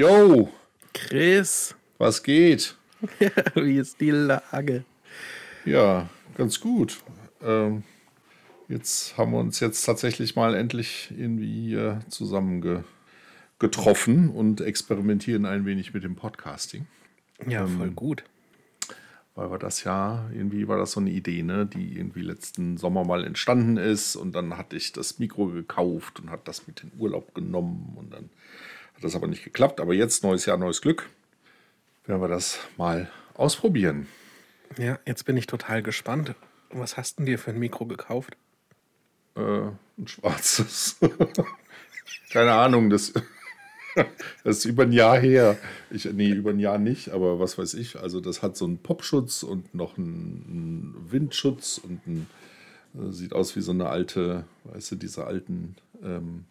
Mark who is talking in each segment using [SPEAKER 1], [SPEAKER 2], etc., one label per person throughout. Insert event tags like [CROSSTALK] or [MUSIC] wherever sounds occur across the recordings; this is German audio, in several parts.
[SPEAKER 1] Yo,
[SPEAKER 2] Chris,
[SPEAKER 1] was geht? [LAUGHS]
[SPEAKER 2] wie ist die Lage?
[SPEAKER 1] Ja, ganz gut. Ähm, jetzt haben wir uns jetzt tatsächlich mal endlich irgendwie hier zusammen ge getroffen und experimentieren ein wenig mit dem Podcasting.
[SPEAKER 2] Ja, voll gut.
[SPEAKER 1] Weil wir das ja, irgendwie war das so eine Idee, ne, die irgendwie letzten Sommer mal entstanden ist und dann hatte ich das Mikro gekauft und hat das mit in Urlaub genommen und dann hat das aber nicht geklappt. Aber jetzt, neues Jahr, neues Glück, werden wir das mal ausprobieren.
[SPEAKER 2] Ja, jetzt bin ich total gespannt. Was hast denn dir für ein Mikro gekauft?
[SPEAKER 1] Äh, ein schwarzes. [LAUGHS] Keine Ahnung, das, [LAUGHS] das ist über ein Jahr her. Ich, nee, über ein Jahr nicht, aber was weiß ich. Also das hat so einen Popschutz und noch einen, einen Windschutz und ein, äh, sieht aus wie so eine alte, weißt du, diese alten, ähm,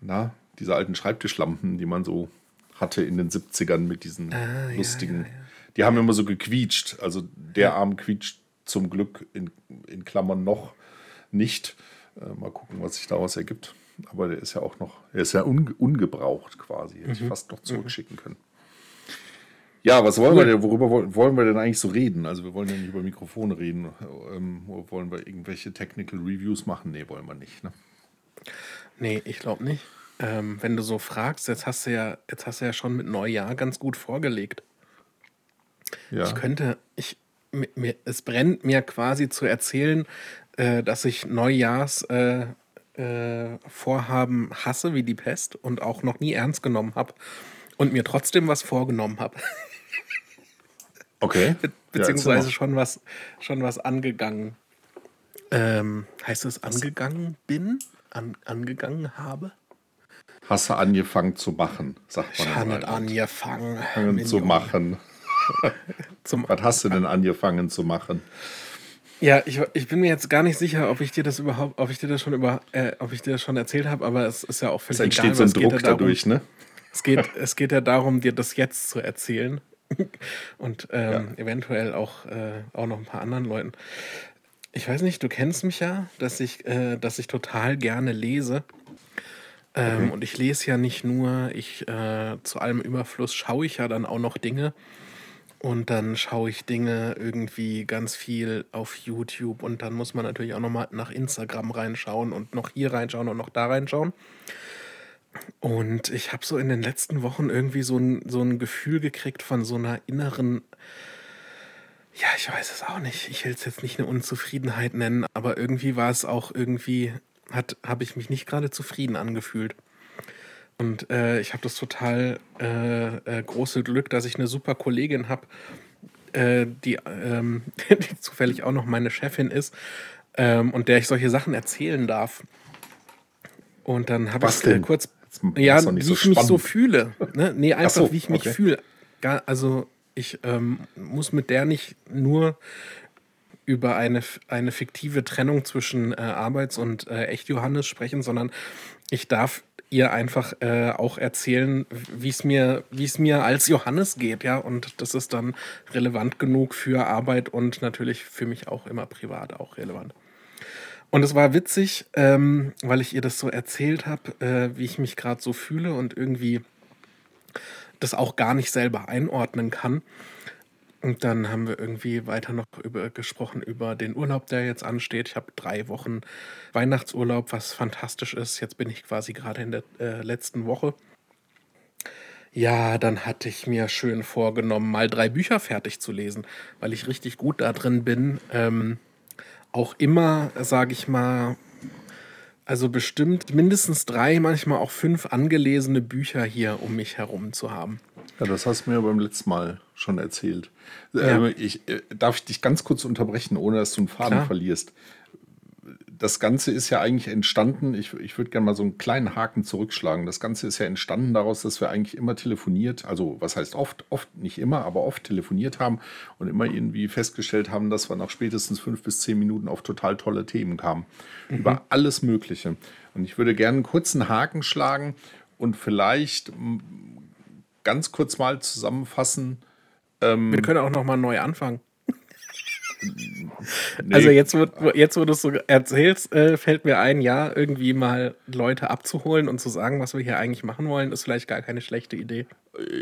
[SPEAKER 1] na, diese alten Schreibtischlampen, die man so hatte in den 70ern mit diesen
[SPEAKER 2] Ah, ja,
[SPEAKER 1] lustigen.
[SPEAKER 2] ja, ja.
[SPEAKER 1] Die haben immer so gequietscht. Also der Arm quietscht zum Glück in, in Klammern noch nicht. Äh, mal gucken, was sich daraus ergibt. Aber der ist ja auch noch, er ist ja un, ungebraucht quasi. Hätte ich fast noch zurückschicken können. Ja, was wollen wir denn, worüber woll- wollen wir denn eigentlich so reden? Also wir wollen ja nicht über Mikrofone reden. Ähm, wollen wir irgendwelche Technical Reviews machen? Nee, wollen wir nicht. Ne?
[SPEAKER 2] Nee, ich glaube nicht. Ähm, wenn du so fragst, jetzt hast du ja, jetzt hast du ja schon mit Neujahr ganz gut vorgelegt.
[SPEAKER 1] Ja.
[SPEAKER 2] Ich könnte, ich, mir, mir, es brennt mir quasi zu erzählen, äh, dass ich Neujahrs äh, äh, hasse wie die Pest und auch noch nie ernst genommen habe und mir trotzdem was vorgenommen habe. [LAUGHS]
[SPEAKER 1] Okay.
[SPEAKER 2] Be
[SPEAKER 1] Ja,
[SPEAKER 2] beziehungsweise
[SPEAKER 1] erzähl
[SPEAKER 2] schon was, schon was angegangen. Ähm, heißt es angegangen bin? An, angegangen habe?
[SPEAKER 1] Hast du angefangen zu machen, sagt man.
[SPEAKER 2] Ich habe angefangen.
[SPEAKER 1] Angefangen zu machen. [LAUGHS] Was hast du denn angefangen zu machen?
[SPEAKER 2] ja, ich, ich bin mir jetzt gar nicht sicher, ob ich dir das überhaupt, ob ich dir das schon über, äh, ob ich dir das schon erzählt habe, aber es ist ja auch völlig
[SPEAKER 1] Es entsteht
[SPEAKER 2] egal,
[SPEAKER 1] so ein Druck
[SPEAKER 2] ja darum,
[SPEAKER 1] dadurch, ne?
[SPEAKER 2] Es geht, [LAUGHS] es geht ja darum, dir das jetzt zu erzählen. [LAUGHS] Und ähm, eventuell auch, äh, auch noch ein paar anderen Leuten. Ich weiß nicht, du kennst mich ja, dass ich, äh, dass ich total gerne lese. Ähm, Und ich lese ja nicht nur, ich äh, zu allem Überfluss schaue ich ja dann auch noch Dinge. Und dann schaue ich Dinge irgendwie ganz viel auf YouTube und dann muss man natürlich auch nochmal nach Instagram reinschauen und noch hier reinschauen und noch da reinschauen. Und ich habe so in den letzten Wochen irgendwie so ein, so ein Gefühl gekriegt von so einer inneren, ja, ich weiß es auch nicht, ich will es jetzt nicht eine Unzufriedenheit nennen, aber irgendwie war es auch irgendwie, hat, habe ich mich nicht gerade zufrieden angefühlt. Und äh, ich habe das total äh, äh, große Glück, dass ich eine super Kollegin habe, äh, die, ähm, [LAUGHS] die zufällig auch noch meine Chefin ist ähm, und der ich solche Sachen erzählen darf. Und dann habe ich äh, kurz, ja, wie
[SPEAKER 1] nicht
[SPEAKER 2] ich
[SPEAKER 1] so
[SPEAKER 2] mich so
[SPEAKER 1] spannend.
[SPEAKER 2] fühle. Ne? Nee, einfach
[SPEAKER 1] so,
[SPEAKER 2] wie ich mich
[SPEAKER 1] okay.
[SPEAKER 2] fühle. Also ich ähm, muss mit der nicht nur über eine, eine fiktive Trennung zwischen äh, Arbeits- und äh, Echt-Johannes sprechen, sondern ich darf ihr einfach äh, auch erzählen, wie es mir, mir als Johannes geht, ja. Und das ist dann relevant genug für Arbeit und natürlich für mich auch immer privat auch relevant. Und es war witzig, ähm, weil ich ihr das so erzählt habe, äh, wie ich mich gerade so fühle und irgendwie das auch gar nicht selber einordnen kann. Und dann haben wir irgendwie weiter noch über, gesprochen über den Urlaub, der jetzt ansteht. Ich habe drei Wochen Weihnachtsurlaub, was fantastisch ist. Jetzt bin ich quasi gerade in der äh, letzten Woche. Ja, dann hatte ich mir schön vorgenommen, mal drei Bücher fertig zu lesen, weil ich richtig gut da drin bin. Ähm, auch immer, sage ich mal, also bestimmt mindestens drei, manchmal auch fünf angelesene Bücher hier um mich herum zu haben.
[SPEAKER 1] Ja, das hast du mir beim letzten Mal schon erzählt.
[SPEAKER 2] Ja.
[SPEAKER 1] Äh, ich, äh, darf ich dich ganz kurz unterbrechen, ohne dass du einen Faden
[SPEAKER 2] Klar.
[SPEAKER 1] verlierst? Das Ganze ist ja eigentlich entstanden, ich, ich würde gerne mal so einen kleinen Haken zurückschlagen. Das Ganze ist ja entstanden daraus, dass wir eigentlich immer telefoniert, also was heißt oft, oft nicht immer, aber oft telefoniert haben und immer irgendwie festgestellt haben, dass wir nach spätestens fünf bis zehn Minuten auf total tolle Themen kamen. Über alles Mögliche. Und ich würde gerne einen kurzen Haken schlagen und vielleicht m, ganz kurz mal zusammenfassen,
[SPEAKER 2] Wir können auch noch mal neu anfangen. [LAUGHS] nee. Also jetzt, wo, jetzt, wo du es so erzählst, äh, fällt mir ein, ja, irgendwie mal Leute abzuholen und zu sagen, was wir hier eigentlich machen wollen, ist vielleicht gar keine schlechte Idee.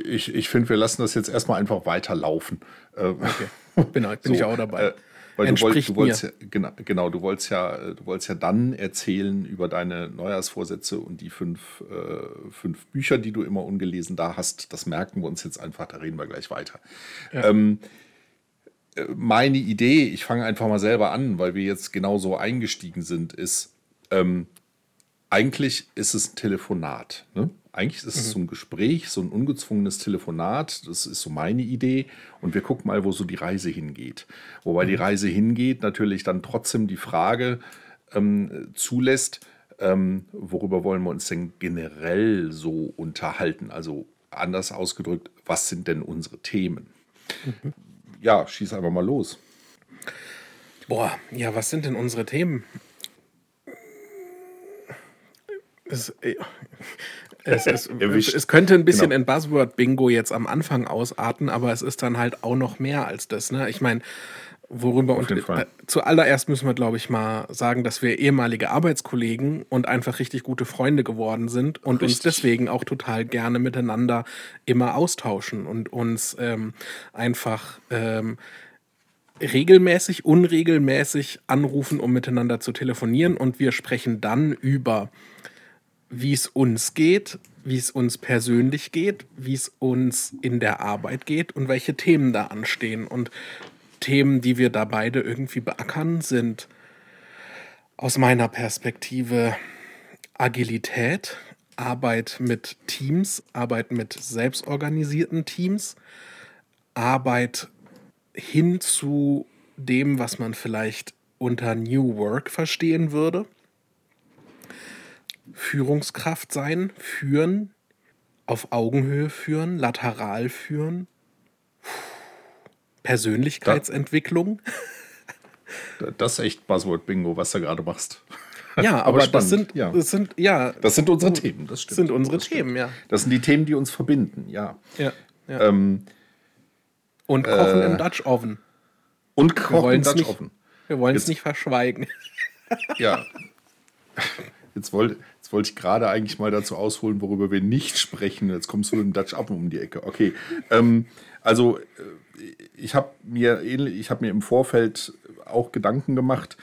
[SPEAKER 1] Ich, ich finde, wir lassen das jetzt erstmal einfach weiterlaufen.
[SPEAKER 2] Äh, okay. Bin, [LAUGHS] bin so, ich auch dabei. Äh,
[SPEAKER 1] weil du, wollt, du wolltest ja, genau, genau, du wolltest ja, du wolltest ja dann erzählen über deine Neujahrsvorsätze und die fünf, äh, fünf Bücher, die du immer ungelesen da hast. Das merken wir uns jetzt einfach, da reden wir gleich weiter. Ja. Ähm, äh, meine Idee, ich fange einfach mal selber an, weil wir jetzt genauso eingestiegen sind, ist, ähm, eigentlich ist es ein Telefonat. Ne? Eigentlich ist es mhm. so ein Gespräch, so ein ungezwungenes Telefonat. Das ist so meine Idee. Und wir gucken mal, wo so die Reise hingeht. Wobei mhm. die Reise hingeht, natürlich dann trotzdem die Frage ähm, zulässt, ähm, worüber wollen wir uns denn generell so unterhalten? Also anders ausgedrückt, was sind denn unsere Themen? Mhm. Ja, schieß einfach mal los.
[SPEAKER 2] Boah, ja, was sind denn unsere Themen? Es, äh, es, es, [LAUGHS] es, könnte ein bisschen genau. in Buzzword-Bingo jetzt am Anfang ausarten, aber es ist dann halt auch noch mehr als das. Ne? Ich meine, worüber und äh, zuallererst müssen wir, glaube ich, mal sagen, dass wir ehemalige Arbeitskollegen und einfach richtig gute Freunde geworden sind und richtig. uns deswegen auch total gerne miteinander immer austauschen und uns ähm, einfach ähm, regelmäßig, unregelmäßig anrufen, um miteinander zu telefonieren und wir sprechen dann über wie es uns geht, wie es uns persönlich geht, wie es uns in der Arbeit geht und welche Themen da anstehen. Und Themen, die wir da beide irgendwie beackern, sind aus meiner Perspektive Agilität, Arbeit mit Teams, Arbeit mit selbstorganisierten Teams, Arbeit hin zu dem, was man vielleicht unter New Work verstehen würde. Führungskraft sein, führen, auf Augenhöhe führen, lateral führen, Persönlichkeitsentwicklung.
[SPEAKER 1] Das ist echt Buzzword-Bingo, was du gerade machst.
[SPEAKER 2] Ja, aber, aber das sind, ja. das sind, ja.
[SPEAKER 1] Das sind unsere Themen, das
[SPEAKER 2] stimmt. sind unsere das Themen, ja.
[SPEAKER 1] Das sind die Themen, die uns verbinden, ja.
[SPEAKER 2] Ja. ja. Ähm, und Kochen äh, im Dutch Oven.
[SPEAKER 1] Und Kochen im Dutch
[SPEAKER 2] nicht,
[SPEAKER 1] Oven.
[SPEAKER 2] Wir wollen es nicht verschweigen.
[SPEAKER 1] Ja. Jetzt wollte wollte ich gerade eigentlich mal dazu ausholen, worüber wir nicht sprechen. Jetzt kommst du mit dem Dutch Oven um die Ecke. Okay. Ähm, also, äh, ich habe mir, hab mir im Vorfeld auch Gedanken gemacht.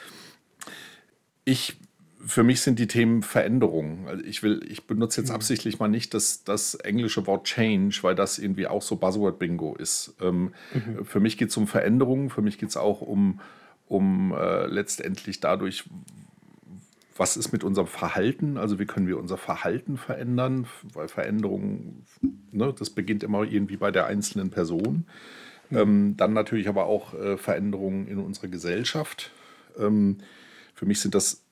[SPEAKER 1] Ich für mich sind die Themen Veränderungen. Also ich will, ich benutze jetzt mhm. absichtlich mal nicht das, das englische Wort Change, weil das irgendwie auch so Buzzword-Bingo ist. Ähm, mhm. Für mich geht es um Veränderungen, für mich geht es auch um, um äh, letztendlich dadurch, was ist mit unserem Verhalten? Also wie können wir unser Verhalten verändern? Weil Veränderung, ne, das beginnt immer irgendwie bei der einzelnen Person. Mhm. Ähm, dann natürlich aber auch äh, Veränderungen in unserer Gesellschaft. Ähm, für mich sind das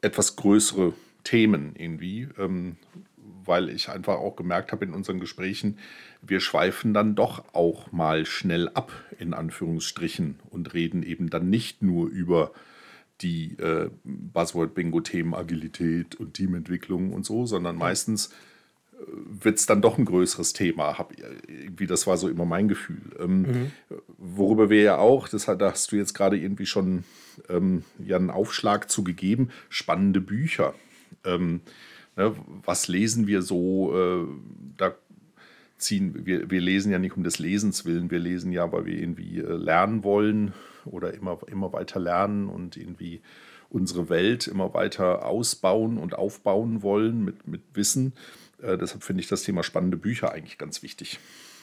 [SPEAKER 1] etwas größere Themen irgendwie, ähm, weil ich einfach auch gemerkt habe in unseren Gesprächen, wir schweifen dann doch auch mal schnell ab, in Anführungsstrichen, und reden eben dann nicht nur über die äh, Buzzword-Bingo-Themen Agilität und Teamentwicklung und so, sondern meistens äh, wird es dann doch ein größeres Thema. Hab, irgendwie, das war so immer mein Gefühl. Ähm, mhm. Worüber wir ja auch, das da hast du jetzt gerade irgendwie schon ähm, ja einen Aufschlag zu gegeben, spannende Bücher. Ähm, ne, was lesen wir so? Äh, da ziehen wir, wir lesen ja nicht um des Lesens willen, wir lesen ja, weil wir irgendwie äh, lernen wollen oder immer, immer weiter lernen und irgendwie unsere Welt immer weiter ausbauen und aufbauen wollen mit, mit Wissen. Äh, deshalb finde ich das Thema spannende Bücher eigentlich ganz wichtig.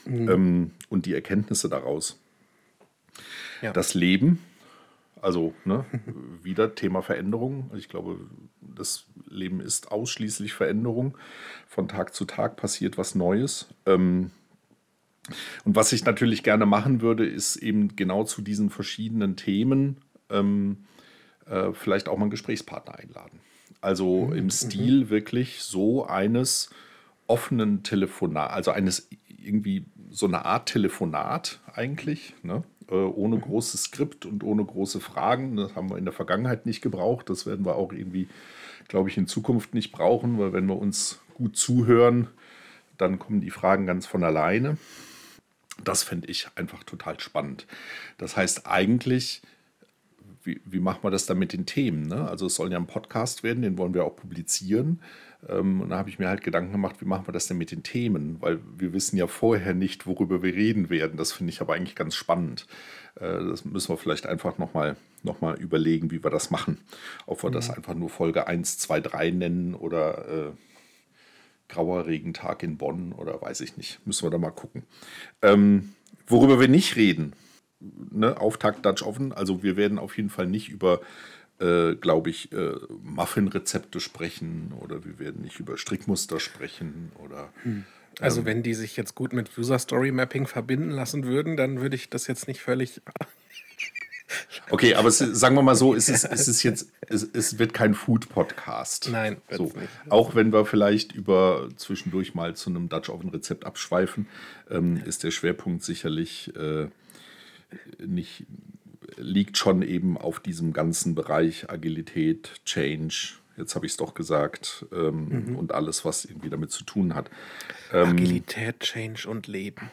[SPEAKER 1] Mhm. Ähm, und die Erkenntnisse daraus. Ja. Das Leben, also ne, [LAUGHS] wieder Thema Veränderung. Ich glaube, das Leben ist ausschließlich Veränderung. Von Tag zu Tag passiert was Neues. Ähm, und was ich natürlich gerne machen würde, ist eben genau zu diesen verschiedenen Themen ähm, äh, vielleicht auch mal einen Gesprächspartner einladen. Also mhm. im mhm. Stil mhm. wirklich so eines offenen Telefonat, also eines irgendwie so eine Art Telefonat eigentlich, ne? äh, ohne mhm. großes Skript und ohne große Fragen. Das haben wir in der Vergangenheit nicht gebraucht. Das werden wir auch irgendwie, glaube ich, in Zukunft nicht brauchen, weil wenn wir uns gut zuhören, dann kommen die Fragen ganz von alleine. Das fände ich einfach total spannend. Das heißt eigentlich, wie, wie machen wir das dann mit den Themen? Ne? Also es soll ja ein Podcast werden, den wollen wir auch publizieren. Ähm, und da habe ich mir halt Gedanken gemacht, wie machen wir das denn mit den Themen? Weil wir wissen ja vorher nicht, worüber wir reden werden. Das finde ich aber eigentlich ganz spannend. Äh, das müssen wir vielleicht einfach nochmal noch mal überlegen, wie wir das machen. Ob wir mhm. das einfach nur Folge 1, 2, 3 nennen oder äh, grauer Regentag in Bonn oder weiß ich nicht. Müssen wir da mal gucken. Ähm, worüber wir nicht reden, ne, Auftakt Dutch Oven. Also wir werden auf jeden Fall nicht über, äh, glaube ich, äh, Muffin-Rezepte sprechen oder wir werden nicht über Strickmuster sprechen oder.
[SPEAKER 2] Hm. Also ähm, wenn die sich jetzt gut mit User Story Mapping verbinden lassen würden, dann würde ich das jetzt nicht völlig
[SPEAKER 1] Okay, aber es, [LAUGHS] sagen wir mal so, es ist, es ist jetzt, es, es wird kein Food-Podcast.
[SPEAKER 2] Nein,
[SPEAKER 1] so. nicht. Auch wenn wir vielleicht über zwischendurch mal zu einem Dutch Oven Rezept abschweifen, ähm, ist der Schwerpunkt sicherlich äh, nicht, liegt schon eben auf diesem ganzen Bereich Agilität, Change, jetzt habe ich es doch gesagt, ähm, mhm. und alles, was irgendwie damit zu tun hat.
[SPEAKER 2] Ähm, Agilität, Change und Leben.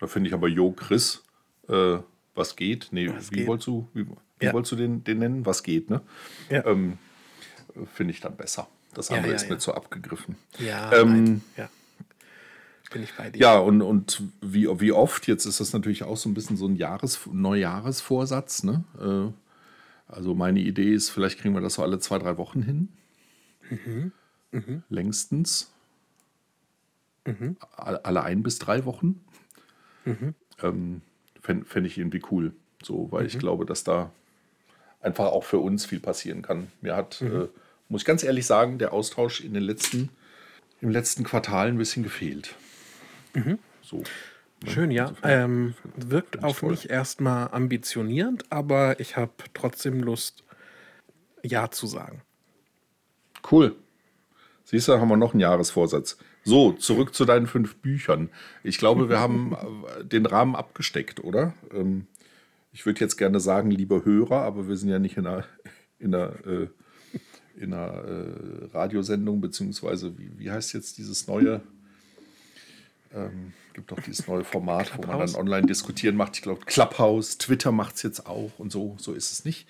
[SPEAKER 1] Da finde ich aber Jo Chris, äh, was geht? Nee, was wie geht? wolltest du, wie, wie ja. wolltest du den, den nennen? Was geht, ne? Ja. Ähm, finde ich dann besser. Das andere ja, ist mir zu abgegriffen.
[SPEAKER 2] Ja, ähm, ja bin ich bei dir.
[SPEAKER 1] Ja, und, und wie, wie oft, jetzt ist das natürlich auch so ein bisschen so ein Jahres, Neujahresvorsatz. Ne? Äh, also meine Idee ist, vielleicht kriegen wir das so alle zwei, drei Wochen hin. Mhm. Mhm. Längstens. Mhm. Alle ein bis drei Wochen. Mhm. Ähm, Fände fänd ich irgendwie cool. So, weil ich mhm. glaube, dass da einfach auch für uns viel passieren kann. Mir hat, mhm. äh, muss ich ganz ehrlich sagen, der Austausch in den letzten, im letzten Quartal ein bisschen gefehlt.
[SPEAKER 2] Mhm. So. Ne? Schön, ja. Ähm, wirkt auf toll. mich erstmal ambitionierend, aber ich habe trotzdem Lust, Ja zu sagen.
[SPEAKER 1] Cool. Siehst du, haben wir noch einen Jahresvorsatz. So, zurück zu deinen fünf Büchern. Ich glaube, wir haben äh, den Rahmen abgesteckt, oder? Ähm, ich würde jetzt gerne sagen, lieber Hörer, aber wir sind ja nicht in einer, in einer, äh, in einer äh, Radiosendung, beziehungsweise wie, wie heißt jetzt dieses neue? Ähm, gibt auch dieses neue Format, wo man dann online diskutieren macht. Ich glaube, Clubhouse, Twitter macht es jetzt auch und so. So ist es nicht.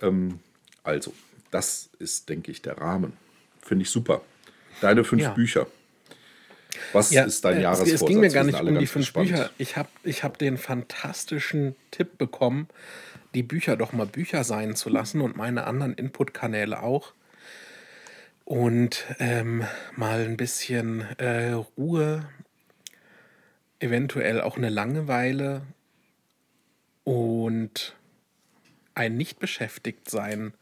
[SPEAKER 1] Ähm, also, das ist, denke ich, der Rahmen. Finde ich super. Deine fünf ja. Bücher. Was ja, ist dein äh, Jahresvorsatz?
[SPEAKER 2] Es ging mir gar nicht um die fünf gespannt. Bücher. Ich habe ich hab den fantastischen Tipp bekommen, die Bücher doch mal Bücher sein zu lassen und meine anderen Input-Kanäle auch. Und ähm, mal ein bisschen äh, Ruhe eventuell auch eine Langeweile und ein Nicht-Beschäftigt-Sein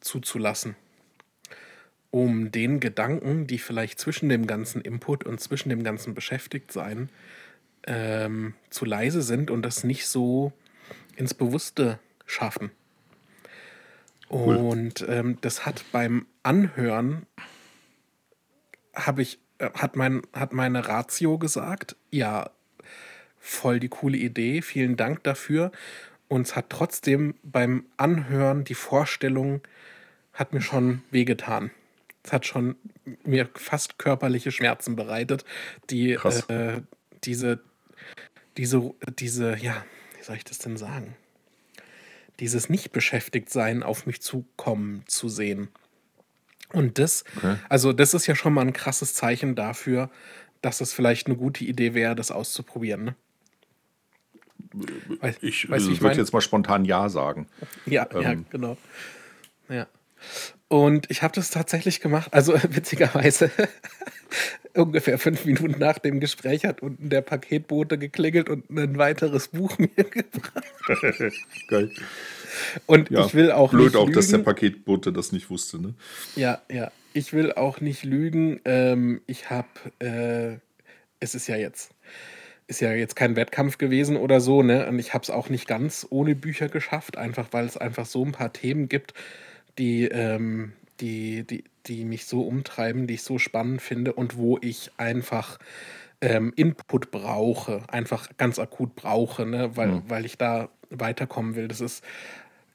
[SPEAKER 2] zuzulassen, um den Gedanken, die vielleicht zwischen dem ganzen Input und zwischen dem ganzen Beschäftigtsein ähm, zu leise sind und das nicht so ins Bewusste schaffen. Cool. Und ähm, das hat beim Anhören, habe ich äh, hat, mein, hat meine Ratio gesagt, ja, voll die coole Idee, vielen Dank dafür. Und es hat trotzdem beim Anhören die Vorstellung, hat mir schon wehgetan. Es hat schon mir fast körperliche Schmerzen bereitet, die äh, diese, diese, diese, ja, wie soll ich das denn sagen? Dieses Nicht-Beschäftigt-Sein auf mich zukommen zu sehen. Und das, okay. also das ist ja schon mal ein krasses Zeichen dafür, dass es vielleicht eine gute Idee wäre, das auszuprobieren. Ne?
[SPEAKER 1] Weiß, ich, weiß, ich würde jetzt mal spontan Ja sagen.
[SPEAKER 2] Ja, ähm. ja genau. Ja. Und ich habe das tatsächlich gemacht. Also [LAUGHS] witzigerweise, [LAUGHS] ungefähr fünf Minuten nach dem Gespräch hat unten der Paketbote geklingelt und ein weiteres Buch [LAUGHS] mir gebracht. Geil. Und ja, ich will auch
[SPEAKER 1] blöd nicht auch, lügen. dass der Paketbote das nicht wusste, ne?
[SPEAKER 2] Ja, ja. Ich will auch nicht lügen. Ähm, ich habe, äh, es ist ja jetzt, ist ja jetzt kein Wettkampf gewesen oder so, ne? Und ich habe es auch nicht ganz ohne Bücher geschafft, einfach weil es einfach so ein paar Themen gibt, die, ähm, die, die, die mich so umtreiben, die ich so spannend finde und wo ich einfach ähm, Input brauche, einfach ganz akut brauche, ne? weil, mhm. weil ich da weiterkommen will. Das ist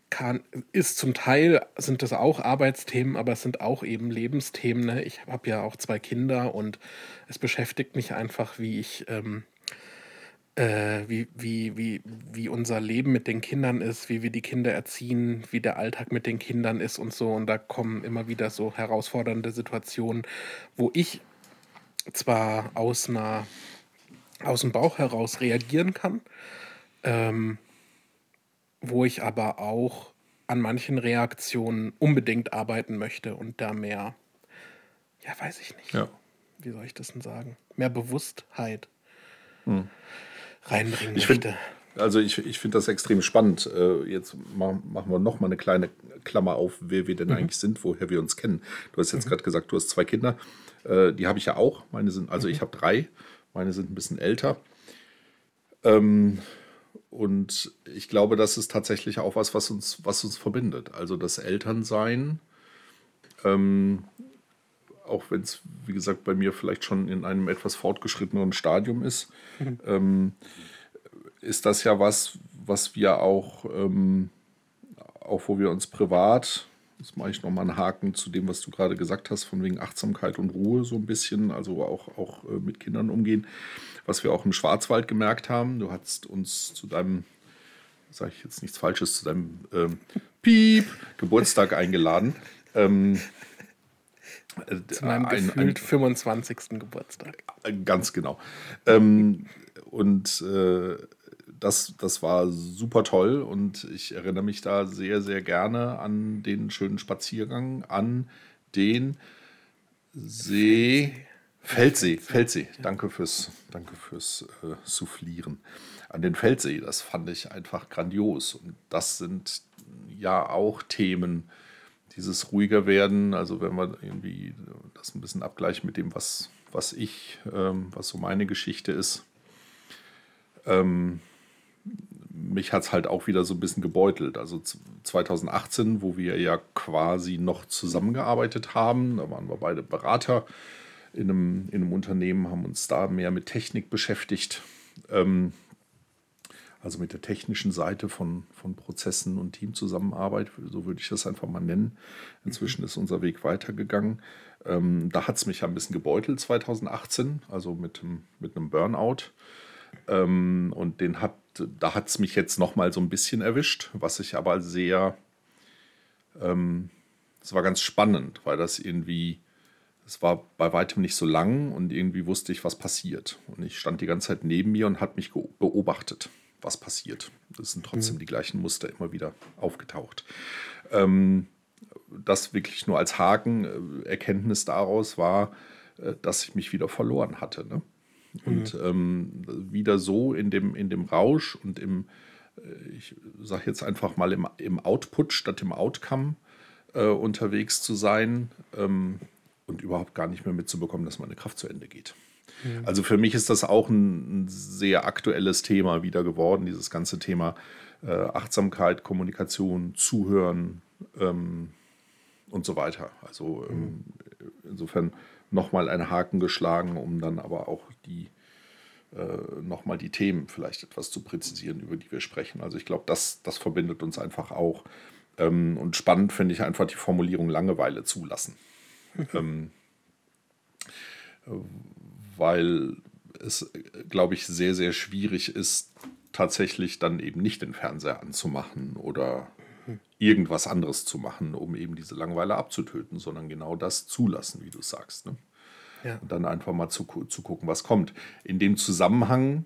[SPEAKER 2] kann, ist zum Teil, sind das auch Arbeitsthemen, aber es sind auch eben Lebensthemen. Ne? Ich habe ja auch zwei Kinder und es beschäftigt mich einfach, wie ich, ähm, äh, wie, wie, wie, wie unser Leben mit den Kindern ist, wie wir die Kinder erziehen, wie der Alltag mit den Kindern ist und so. Und da kommen immer wieder so herausfordernde Situationen, wo ich zwar aus einer aus dem Bauch heraus reagieren kann, ähm, wo ich aber auch an manchen Reaktionen unbedingt arbeiten möchte und da mehr, ja, weiß ich nicht.
[SPEAKER 1] Ja.
[SPEAKER 2] Wie soll ich das denn sagen? Mehr Bewusstheit hm. Reinbringen
[SPEAKER 1] ich möchte. also ich, ich finde das extrem spannend. Äh, jetzt machen wir noch mal eine kleine Klammer auf, wer wir denn mhm. eigentlich sind, woher wir uns kennen. Du hast jetzt mhm. gerade gesagt, du hast zwei Kinder. Äh, die habe ich ja auch. Meine sind, also mhm. ich habe drei. Meine sind ein bisschen älter. Ähm, und ich glaube, das ist tatsächlich auch was, was uns, was uns verbindet. Also das Elternsein, ähm, auch wenn es, wie gesagt, bei mir vielleicht schon in einem etwas fortgeschritteneren Stadium ist, mhm. ähm, ist das ja was, was wir auch, ähm, auch wo wir uns privat, das mache ich nochmal einen Haken zu dem, was du gerade gesagt hast, von wegen Achtsamkeit und Ruhe so ein bisschen, also auch, auch äh, mit Kindern umgehen was wir auch im Schwarzwald gemerkt haben. Du hast uns zu deinem, sage ich jetzt nichts Falsches, zu deinem ähm, Piep Geburtstag eingeladen. Ähm,
[SPEAKER 2] äh, zu meinem ein, gefühlt ein, 25. Geburtstag.
[SPEAKER 1] Äh, ganz genau. Ähm, und äh, das, das war super toll und ich erinnere mich da sehr, sehr gerne an den schönen Spaziergang, an den See. Feldsee, Feldsee. Danke fürs, danke fürs äh, Soufflieren. An den Feldsee, das fand ich einfach grandios. Und das sind ja auch Themen, dieses ruhiger werden. Also wenn wir irgendwie das ein bisschen abgleichen mit dem, was, was ich, ähm, was so meine Geschichte ist. Ähm, mich hat es halt auch wieder so ein bisschen gebeutelt. Also 2018, wo wir ja quasi noch zusammengearbeitet haben, da waren wir beide Berater in einem, in einem Unternehmen, haben uns da mehr mit Technik beschäftigt. Ähm, also mit der technischen Seite von, von Prozessen und Teamzusammenarbeit, so würde ich das einfach mal nennen. Inzwischen ist unser Weg weitergegangen. Ähm, da hat es mich ein bisschen gebeutelt 2018, also mit, mit einem Burnout. Ähm, und den hat, da hat es mich jetzt nochmal so ein bisschen erwischt, was ich aber sehr, ähm, das war ganz spannend, weil das irgendwie es war bei weitem nicht so lang und irgendwie wusste ich, was passiert. Und ich stand die ganze Zeit neben mir und hat mich beobachtet, was passiert. Es sind trotzdem mhm. die gleichen Muster immer wieder aufgetaucht. Ähm, das wirklich nur als Haken, äh, Erkenntnis daraus war, äh, dass ich mich wieder verloren hatte. Ne? Und mhm. ähm, wieder so in dem, in dem Rausch und im, äh, ich sage jetzt einfach mal im, im Output statt im Outcome äh, unterwegs zu sein. Ähm, und überhaupt gar nicht mehr mitzubekommen, dass meine Kraft zu Ende geht. Mhm. Also für mich ist das auch ein, ein, sehr aktuelles Thema wieder geworden, dieses ganze Thema äh, Achtsamkeit, Kommunikation, Zuhören ähm, und so weiter. Also ähm, mhm. insofern nochmal einen Haken geschlagen, um dann aber auch die äh, nochmal die Themen vielleicht etwas zu präzisieren, über die wir sprechen. Also ich glaube, das, das verbindet uns einfach auch. Ähm, und spannend finde ich einfach die Formulierung Langeweile zulassen [LAUGHS] ähm, weil es, glaube ich, sehr, sehr schwierig ist, tatsächlich dann eben nicht den Fernseher anzumachen oder irgendwas anderes zu machen, um eben diese Langeweile abzutöten, sondern genau das zulassen, wie du sagst. Ne? Ja. Und dann einfach mal zu, zu gucken, was kommt. In dem Zusammenhang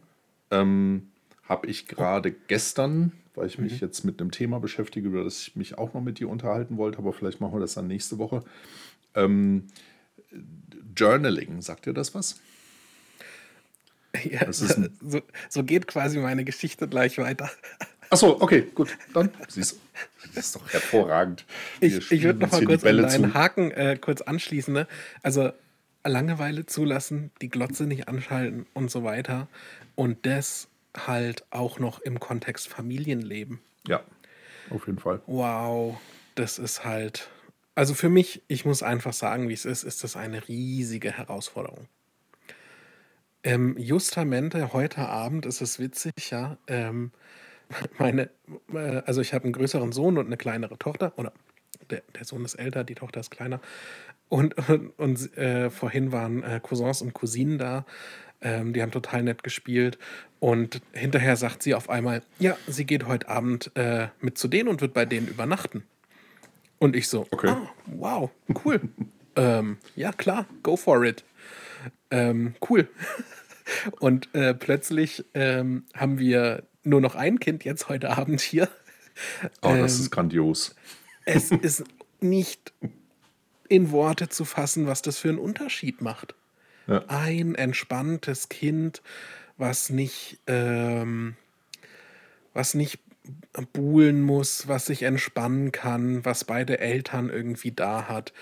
[SPEAKER 1] ähm, habe ich gerade gestern, weil ich mich mhm. jetzt mit einem Thema beschäftige, über das ich mich auch noch mit dir unterhalten wollte, aber vielleicht machen wir das dann nächste Woche, ähm, Journaling, sagt dir das was?
[SPEAKER 2] Ja, so, so, geht quasi meine Geschichte gleich weiter.
[SPEAKER 1] Achso, okay, gut. Dann siehst du. Das ist doch hervorragend.
[SPEAKER 2] ich, ich würde noch mal kurz an deinen Haken äh, kurz anschließen. Ne? Also Langeweile zulassen, die Glotze nicht anschalten und so weiter. Und das halt auch noch im Kontext Familienleben.
[SPEAKER 1] Ja, auf jeden Fall.
[SPEAKER 2] Wow, das ist halt also für mich, ich muss einfach sagen, wie es ist, ist das eine riesige Herausforderung. Ähm, justamente heute Abend ist es witzig, ja. Ähm, [LAUGHS] meine, äh, also ich habe einen größeren Sohn und eine kleinere Tochter, oder der, der Sohn ist älter, die Tochter ist kleiner. Und, und, und äh, vorhin waren äh, Cousins und Cousinen da. Ähm, die haben total nett gespielt. Und hinterher sagt sie auf einmal, ja, sie geht heute Abend äh, mit zu denen und wird bei denen übernachten. Und ich so,
[SPEAKER 1] Okay.
[SPEAKER 2] ah, wow, cool. [LAUGHS] ähm, ja, klar, go for it. Ähm, cool. [LAUGHS] Und äh, plötzlich ähm, haben wir nur noch ein Kind jetzt heute Abend hier.
[SPEAKER 1] Oh, das
[SPEAKER 2] Ähm,
[SPEAKER 1] ist grandios.
[SPEAKER 2] Es ist nicht in Worte zu fassen, was das für einen Unterschied macht.
[SPEAKER 1] Ja.
[SPEAKER 2] Ein entspanntes Kind, was nicht, ähm, was nicht buhlen muss, was sich entspannen kann, was beide Eltern irgendwie da hat.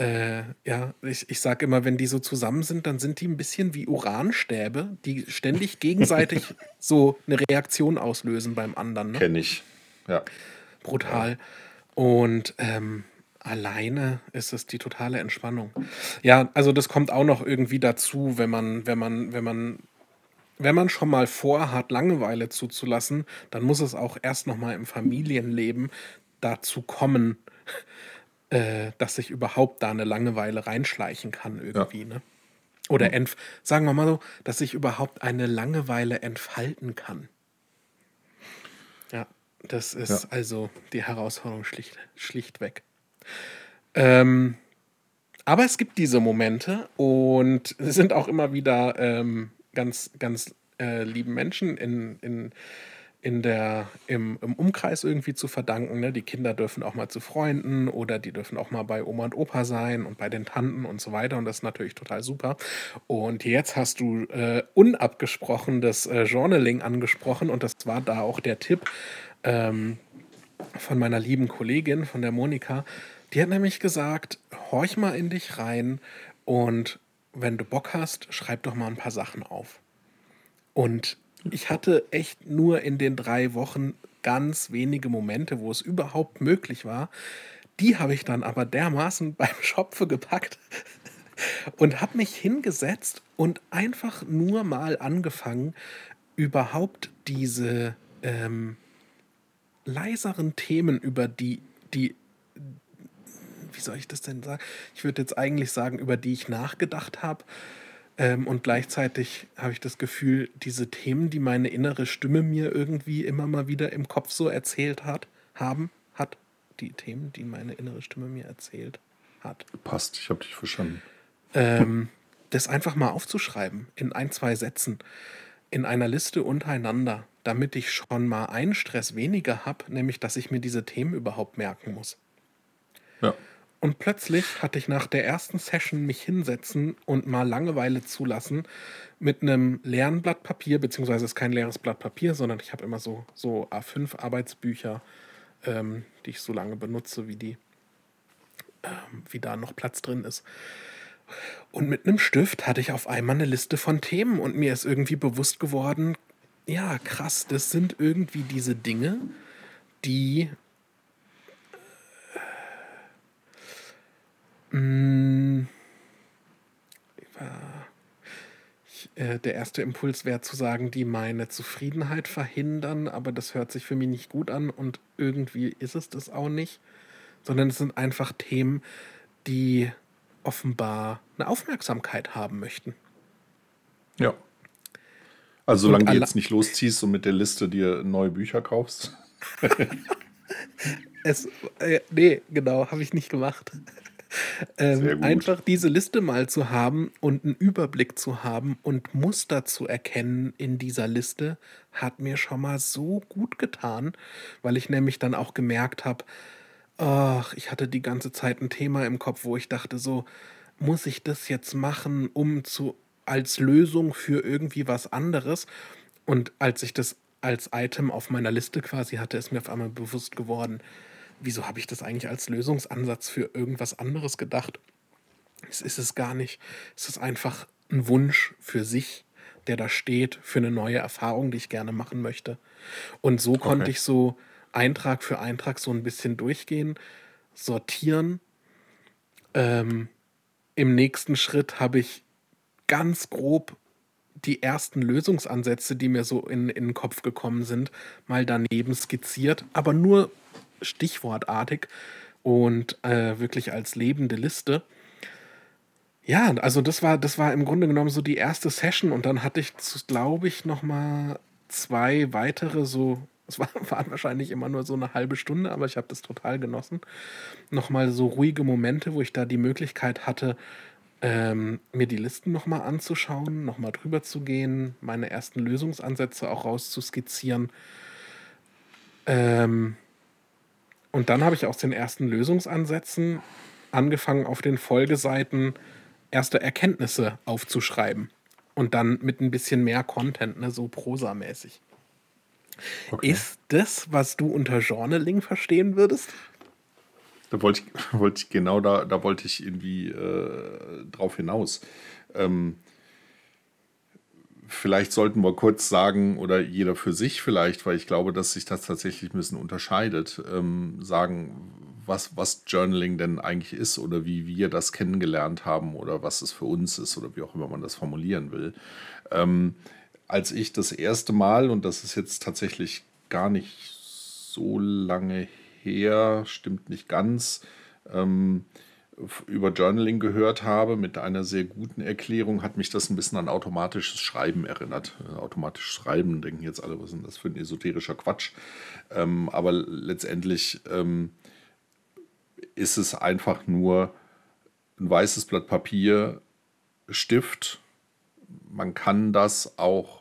[SPEAKER 2] Äh, ja, ich, ich sage immer, wenn die so zusammen sind, dann sind die ein bisschen wie Uranstäbe, die ständig [LAUGHS] gegenseitig so eine Reaktion auslösen beim anderen. Ne?
[SPEAKER 1] Kenne ich. Ja.
[SPEAKER 2] brutal. Und ähm, alleine ist es die totale Entspannung. Ja, also das kommt auch noch irgendwie dazu, wenn man, wenn man, wenn man, wenn man schon mal vorhat, Langeweile zuzulassen, dann muss es auch erst noch mal im Familienleben dazu kommen, äh, dass sich überhaupt da eine Langeweile reinschleichen kann irgendwie, ne? Oder entf sagen wir mal so, dass sich überhaupt eine Langeweile entfalten kann. Ja, das ist
[SPEAKER 1] Ja.
[SPEAKER 2] also die Herausforderung schlicht, schlichtweg. Ähm, aber es gibt diese Momente und es sind auch immer wieder ähm, ganz, ganz äh, lieben Menschen in, in, in der, im, im Umkreis irgendwie zu verdanken. Ne? Die Kinder dürfen auch mal zu Freunden oder die dürfen auch mal bei Oma und Opa sein und bei den Tanten und so weiter. Und das ist natürlich total super. Und jetzt hast du äh, unabgesprochen das äh, Journaling angesprochen und das war da auch der Tipp ähm, von meiner lieben Kollegin, von der Monika. Die hat nämlich gesagt, horch mal in dich rein und wenn du Bock hast, schreib doch mal ein paar Sachen auf. Und ich hatte echt nur in den drei Wochen ganz wenige Momente, wo es überhaupt möglich war. Die habe ich dann aber dermaßen [LAUGHS] beim Schopfe gepackt und habe mich hingesetzt und einfach nur mal angefangen, überhaupt diese ähm, leiseren Themen, über die, die, wie soll ich das denn sagen? Ich würde jetzt eigentlich sagen, über die ich nachgedacht habe. Ähm, und gleichzeitig habe ich das Gefühl, diese Themen, die meine innere Stimme mir irgendwie immer mal wieder im Kopf so erzählt hat, haben, hat, die Themen, die meine innere Stimme mir erzählt hat,
[SPEAKER 1] Passt, ich habe dich verstanden.
[SPEAKER 2] ähm, das einfach mal aufzuschreiben in ein, zwei Sätzen, in einer Liste untereinander, damit ich schon mal einen Stress weniger habe, nämlich dass ich mir diese Themen überhaupt merken muss.
[SPEAKER 1] Ja.
[SPEAKER 2] Und plötzlich hatte ich nach der ersten Session mich hinsetzen und mal Langeweile zulassen mit einem leeren Blatt Papier, beziehungsweise es ist kein leeres Blatt Papier, sondern ich habe immer so, so A5 Arbeitsbücher, ähm, die ich so lange benutze, wie die, ähm, wie da noch Platz drin ist. Und mit einem Stift hatte ich auf einmal eine Liste von Themen und mir ist irgendwie bewusst geworden, ja, krass, das sind irgendwie diese Dinge, die ich, äh, der erste Impuls wäre zu sagen, die meine Zufriedenheit verhindern, aber das hört sich für mich nicht gut an und irgendwie ist es das auch nicht, sondern es sind einfach Themen, die offenbar eine Aufmerksamkeit haben möchten.
[SPEAKER 1] Ja. Also solange du jetzt nicht losziehst und mit der Liste dir neue Bücher kaufst. [LAUGHS]
[SPEAKER 2] Es, äh, nee, genau, habe ich nicht gemacht. Ähm, einfach diese Liste mal zu haben und einen Überblick zu haben und Muster zu erkennen in dieser Liste, hat mir schon mal so gut getan, weil ich nämlich dann auch gemerkt habe, ach, ich hatte die ganze Zeit ein Thema im Kopf, wo ich dachte so, muss ich das jetzt machen, um zu als Lösung für irgendwie was anderes? Und als ich das als Item auf meiner Liste quasi hatte, ist mir auf einmal bewusst geworden, wieso habe ich das eigentlich als Lösungsansatz für irgendwas anderes gedacht? Es ist es gar nicht. Es ist einfach ein Wunsch für sich, der da steht, für eine neue Erfahrung, die ich gerne machen möchte. Und so konnte
[SPEAKER 1] Okay.
[SPEAKER 2] ich so Eintrag für Eintrag so ein bisschen durchgehen, sortieren. Ähm, Im nächsten Schritt habe ich ganz grob die ersten Lösungsansätze, die mir so in, in den Kopf gekommen sind, mal daneben skizziert, aber nur stichwortartig und äh, wirklich als lebende Liste. Ja, also das war, das war im Grunde genommen so die erste Session und dann hatte ich, glaube ich, noch mal zwei weitere so, [LAUGHS] es war, waren wahrscheinlich immer nur so eine halbe Stunde, aber ich habe das total genossen. Noch mal so ruhige Momente, wo ich da die Möglichkeit hatte, ähm, mir die Listen noch mal anzuschauen, noch mal drüber zu gehen, meine ersten Lösungsansätze auch rauszuskizzieren. Ähm, und dann habe ich aus den ersten Lösungsansätzen angefangen, auf den Folgeseiten erste Erkenntnisse aufzuschreiben. Und dann mit ein bisschen mehr Content, ne, so prosamäßig. Okay. Ist das, was du unter Journaling verstehen würdest?
[SPEAKER 1] Da wollte ich, [LAUGHS] wollte ich genau da, da wollte ich irgendwie äh, drauf hinaus. Ähm, vielleicht sollten wir kurz sagen, oder jeder für sich vielleicht, weil ich glaube, dass sich das tatsächlich ein bisschen unterscheidet, ähm, sagen, was, was Journaling denn eigentlich ist oder wie wir das kennengelernt haben oder was es für uns ist oder wie auch immer man das formulieren will. Ähm, als ich das erste Mal, und das ist jetzt tatsächlich gar nicht so lange her, stimmt nicht ganz, ähm, über Journaling gehört habe, mit einer sehr guten Erklärung, hat mich das ein bisschen an automatisches Schreiben erinnert. Automatisches Schreiben denken jetzt alle, was ist das für ein esoterischer Quatsch. Ähm, aber letztendlich ähm, ist es einfach nur ein weißes Blatt Papier, Stift. Man kann das auch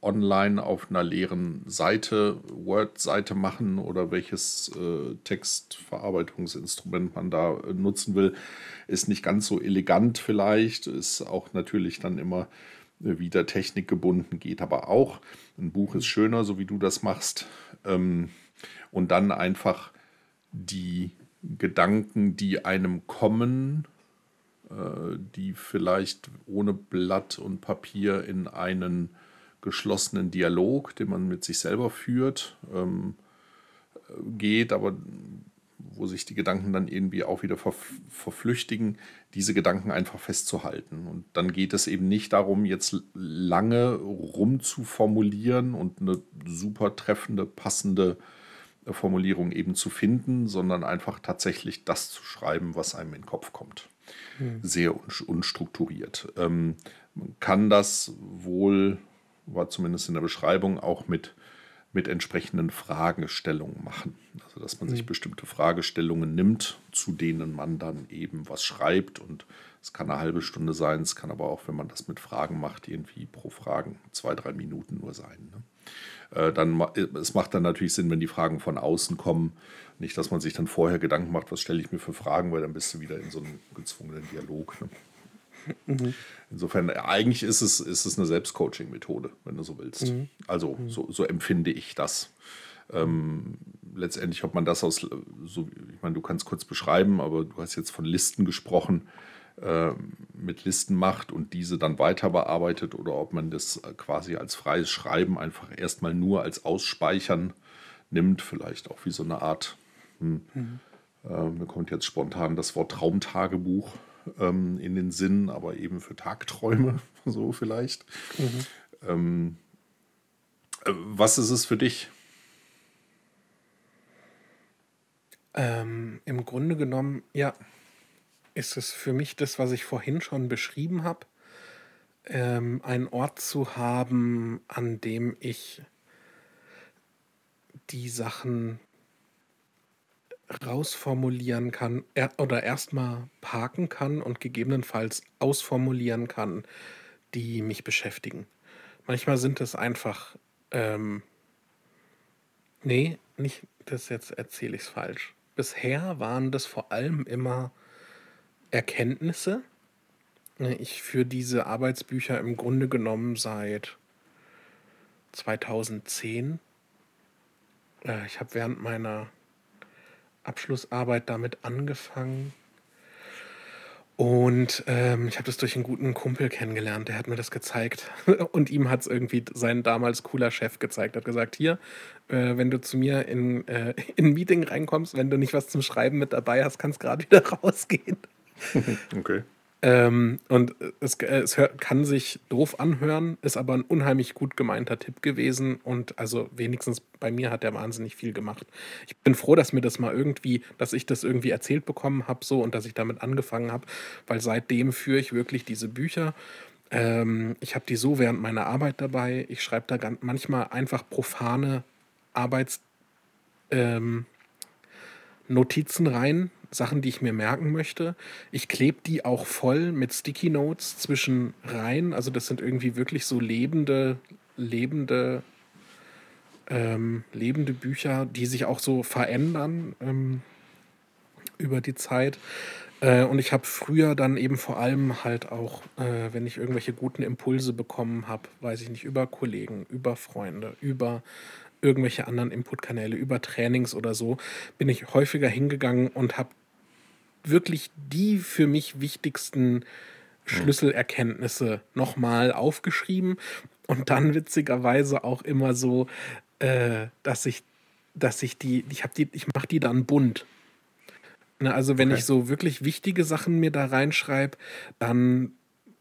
[SPEAKER 1] online auf einer leeren Seite, Word-Seite machen oder welches äh, Textverarbeitungsinstrument man da äh, nutzen will, ist nicht ganz so elegant vielleicht, ist auch natürlich dann immer äh, wieder technikgebunden, geht aber auch. Ein Buch ist schöner, so wie du das machst. Ähm, und dann einfach die Gedanken, die einem kommen, äh, die vielleicht ohne Blatt und Papier in einen geschlossenen Dialog, den man mit sich selber führt, ähm, geht, aber wo sich die Gedanken dann irgendwie auch wieder verflüchtigen, diese Gedanken einfach festzuhalten. Und dann geht es eben nicht darum, jetzt lange rumzuformulieren und eine super treffende, passende Formulierung eben zu finden, sondern einfach tatsächlich das zu schreiben, was einem in den Kopf kommt. Mhm. Sehr unstrukturiert. Ähm, man kann das wohl, war zumindest in der Beschreibung, auch mit, mit entsprechenden Fragestellungen machen. Also dass man mhm. sich bestimmte Fragestellungen nimmt, zu denen man dann eben was schreibt. Und es kann eine halbe Stunde sein, es kann aber auch, wenn man das mit Fragen macht, irgendwie pro Fragen zwei, drei Minuten nur sein. Ne? Äh, dann es macht dann natürlich Sinn, wenn die Fragen von außen kommen. Nicht, dass man sich dann vorher Gedanken macht, was stelle ich mir für Fragen, weil dann bist du wieder in so einem gezwungenen Dialog. Ne? Mhm. [LAUGHS] Insofern, eigentlich ist es, ist es eine Selbstcoaching-Methode, wenn du so willst. Mhm. Also mhm. so, so empfinde ich das. Ähm, letztendlich, ob man das aus, so, ich meine, du kannst kurz beschreiben, aber du hast jetzt von Listen gesprochen. Äh, mit Listen macht und diese dann weiter bearbeitet oder ob man das quasi als freies Schreiben einfach erstmal nur als Ausspeichern nimmt, vielleicht auch wie so eine Art, hm, mhm. äh, mir kommt jetzt spontan das Wort Traumtagebuch ähm, in den Sinn, aber eben für Tagträume, [LAUGHS] so vielleicht. Mhm. Ähm, äh, was ist es für dich?
[SPEAKER 2] Ähm, Im Grunde genommen, ja, ist es für mich das, was ich vorhin schon beschrieben habe, ähm, einen Ort zu haben, an dem ich die Sachen rausformulieren kann er, oder erstmal parken kann und gegebenenfalls ausformulieren kann, die mich beschäftigen. Manchmal sind es einfach, ähm, nee, nicht, das jetzt erzähle ich es falsch. Bisher waren das vor allem immer Erkenntnisse. Ne, ich führe diese Arbeitsbücher im Grunde genommen seit 2010. Äh, ich habe während meiner Abschlussarbeit damit angefangen. Und ähm, ich habe das durch einen guten Kumpel kennengelernt, der hat mir das gezeigt. [LAUGHS] Und ihm hat es irgendwie sein damals cooler Chef gezeigt. Hat gesagt, hier, äh, wenn du zu mir in, äh, in ein Meeting reinkommst, wenn du nicht was zum Schreiben mit dabei hast, kannst gerade [LAUGHS] wieder rausgehen. [LAUGHS]
[SPEAKER 1] okay.
[SPEAKER 2] Ähm, und es, es hört, kann sich doof anhören, ist aber ein unheimlich gut gemeinter Tipp gewesen. Und also wenigstens bei mir hat der wahnsinnig viel gemacht. Ich bin froh, dass mir das mal irgendwie, dass ich das irgendwie erzählt bekommen habe so und dass ich damit angefangen habe, weil seitdem führe ich wirklich diese Bücher. Ähm, ich habe die so während meiner Arbeit dabei. Ich schreibe da ganz, manchmal einfach profane Arbeits ähm, Notizen rein, Sachen, die ich mir merken möchte. Ich klebe die auch voll mit Sticky Notes zwischen rein. Also das sind irgendwie wirklich so lebende, lebende, ähm, lebende Bücher, die sich auch so verändern ähm, über die Zeit. Äh, und ich habe früher dann eben vor allem halt auch, äh, wenn ich irgendwelche guten Impulse bekommen habe, weiß ich nicht, über Kollegen, über Freunde, über irgendwelche anderen Inputkanäle, über Trainings oder so, bin ich häufiger hingegangen und habe wirklich die für mich wichtigsten Schlüsselerkenntnisse nochmal aufgeschrieben und dann witzigerweise auch immer so, äh, dass ich, dass ich die, ich habe die, ich mache die dann bunt. Ne, also wenn okay. ich so wirklich wichtige Sachen mir da reinschreibe, dann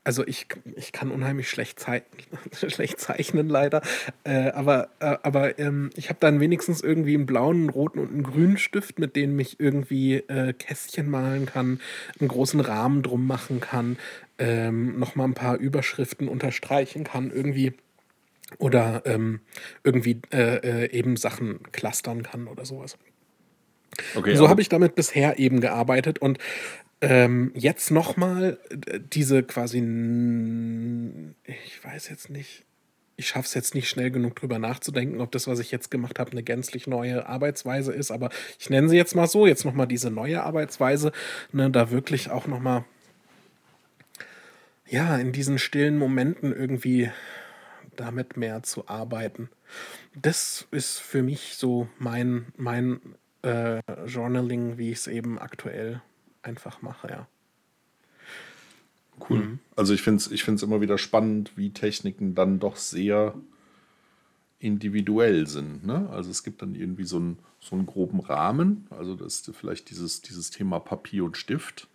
[SPEAKER 2] also ich, ich kann unheimlich schlecht, zei [LAUGHS] schlecht zeichnen, leider. Äh, aber äh, aber ähm, ich habe dann wenigstens irgendwie einen blauen, einen roten und einen grünen Stift, mit denen ich irgendwie äh, Kästchen malen kann, einen großen Rahmen drum machen kann, ähm, nochmal ein paar Überschriften unterstreichen kann, irgendwie. Oder ähm, irgendwie äh, äh, eben Sachen clustern kann oder sowas. Okay, so habe ich damit bisher eben gearbeitet und ähm, jetzt nochmal äh, diese quasi, ich weiß jetzt nicht, ich schaffe es jetzt nicht schnell genug drüber nachzudenken, ob das, was ich jetzt gemacht habe, eine gänzlich neue Arbeitsweise ist, aber ich nenne sie jetzt mal so, jetzt nochmal diese neue Arbeitsweise, ne, da wirklich auch nochmal, ja, in diesen stillen Momenten irgendwie damit mehr zu arbeiten. Das ist für mich so mein, mein äh, Journaling, wie ich es eben aktuell einfach mache, ja.
[SPEAKER 1] Cool. Mhm. Also ich finde es ich find's immer wieder spannend, wie Techniken dann doch sehr individuell sind. Ne? Also es gibt dann irgendwie so einen, so einen groben Rahmen, also das ist vielleicht dieses, dieses Thema Papier und Stift.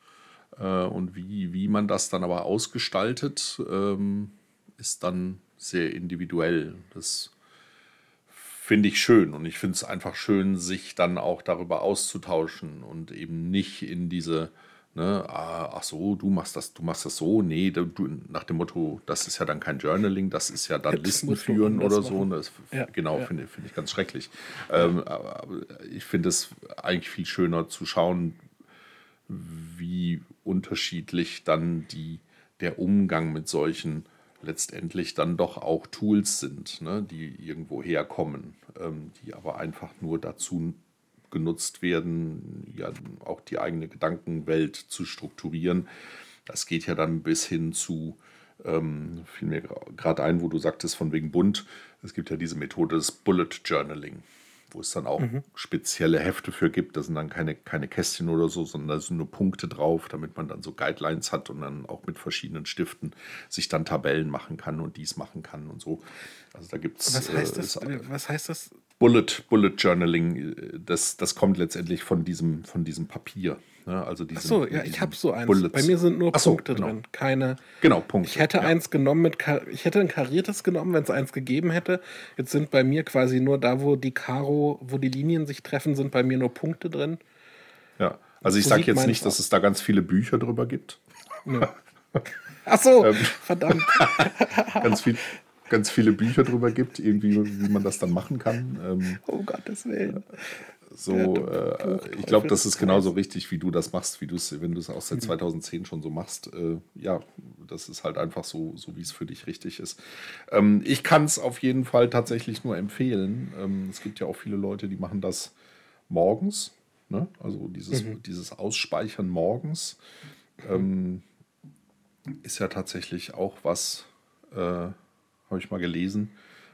[SPEAKER 1] Äh, und wie, wie man das dann aber ausgestaltet, ähm, ist dann sehr individuell. Das finde ich schön und ich finde es einfach schön, sich dann auch darüber auszutauschen und eben nicht in diese, ne, ah, ach so, du machst das, du machst das so, nee, du, nach dem Motto, das ist ja dann kein Journaling, das ist ja dann Listen führen oder so. Das, ja, genau, ja. finde find ich ganz schrecklich. Ähm, aber ich finde es eigentlich viel schöner zu schauen, wie unterschiedlich dann die, der Umgang mit solchen letztendlich dann doch auch Tools sind, ne, die irgendwo herkommen, ähm, die aber einfach nur dazu genutzt werden, ja auch die eigene Gedankenwelt zu strukturieren. Das geht ja dann bis hin zu, ähm, fiel mir gerade ein, wo du sagtest, von wegen bunt, es gibt ja diese Methode des Bullet Journaling wo es dann auch mhm. spezielle Hefte für gibt. Da sind dann keine, keine Kästchen oder so, sondern da sind nur Punkte drauf, damit man dann so Guidelines hat und dann auch mit verschiedenen Stiften sich dann Tabellen machen kann und dies machen kann und so. Also da gibt es.
[SPEAKER 2] Was heißt das? Äh, was heißt das?
[SPEAKER 1] Bullet, Bullet Journaling, das, das kommt letztendlich von diesem, von diesem Papier. Ne? Also
[SPEAKER 2] Ach so, ja, ich habe so eins. Bullets. Bei mir sind nur so, Punkte genau. drin, keine.
[SPEAKER 1] Genau, Punkte.
[SPEAKER 2] Ich hätte ja. eins genommen mit, ich hätte ein kariertes genommen, wenn es eins gegeben hätte. Jetzt sind bei mir quasi nur da, wo die Karo, wo die Linien sich treffen, sind bei mir nur Punkte drin.
[SPEAKER 1] Ja, also ich sage jetzt nicht, dass es da ganz viele Bücher drüber gibt.
[SPEAKER 2] Ja. [LAUGHS] Ach so, ähm, verdammt. [LAUGHS]
[SPEAKER 1] ganz viel, ganz viele Bücher drüber gibt, irgendwie, wie man das dann machen kann. Ähm,
[SPEAKER 2] oh Gottes Willen.
[SPEAKER 1] So, äh, ich glaube, das ist genauso richtig, wie du das machst, wie du es, wenn du es auch seit 2010 mhm. schon so machst. Äh, ja, das ist halt einfach so, so wie es für dich richtig ist. Ähm, ich kann es auf jeden Fall tatsächlich nur empfehlen. Ähm, es gibt ja auch viele Leute, die machen das morgens. Ne? Also dieses, mhm. dieses Ausspeichern morgens ähm, ist ja tatsächlich auch was, äh, habe ich mal gelesen.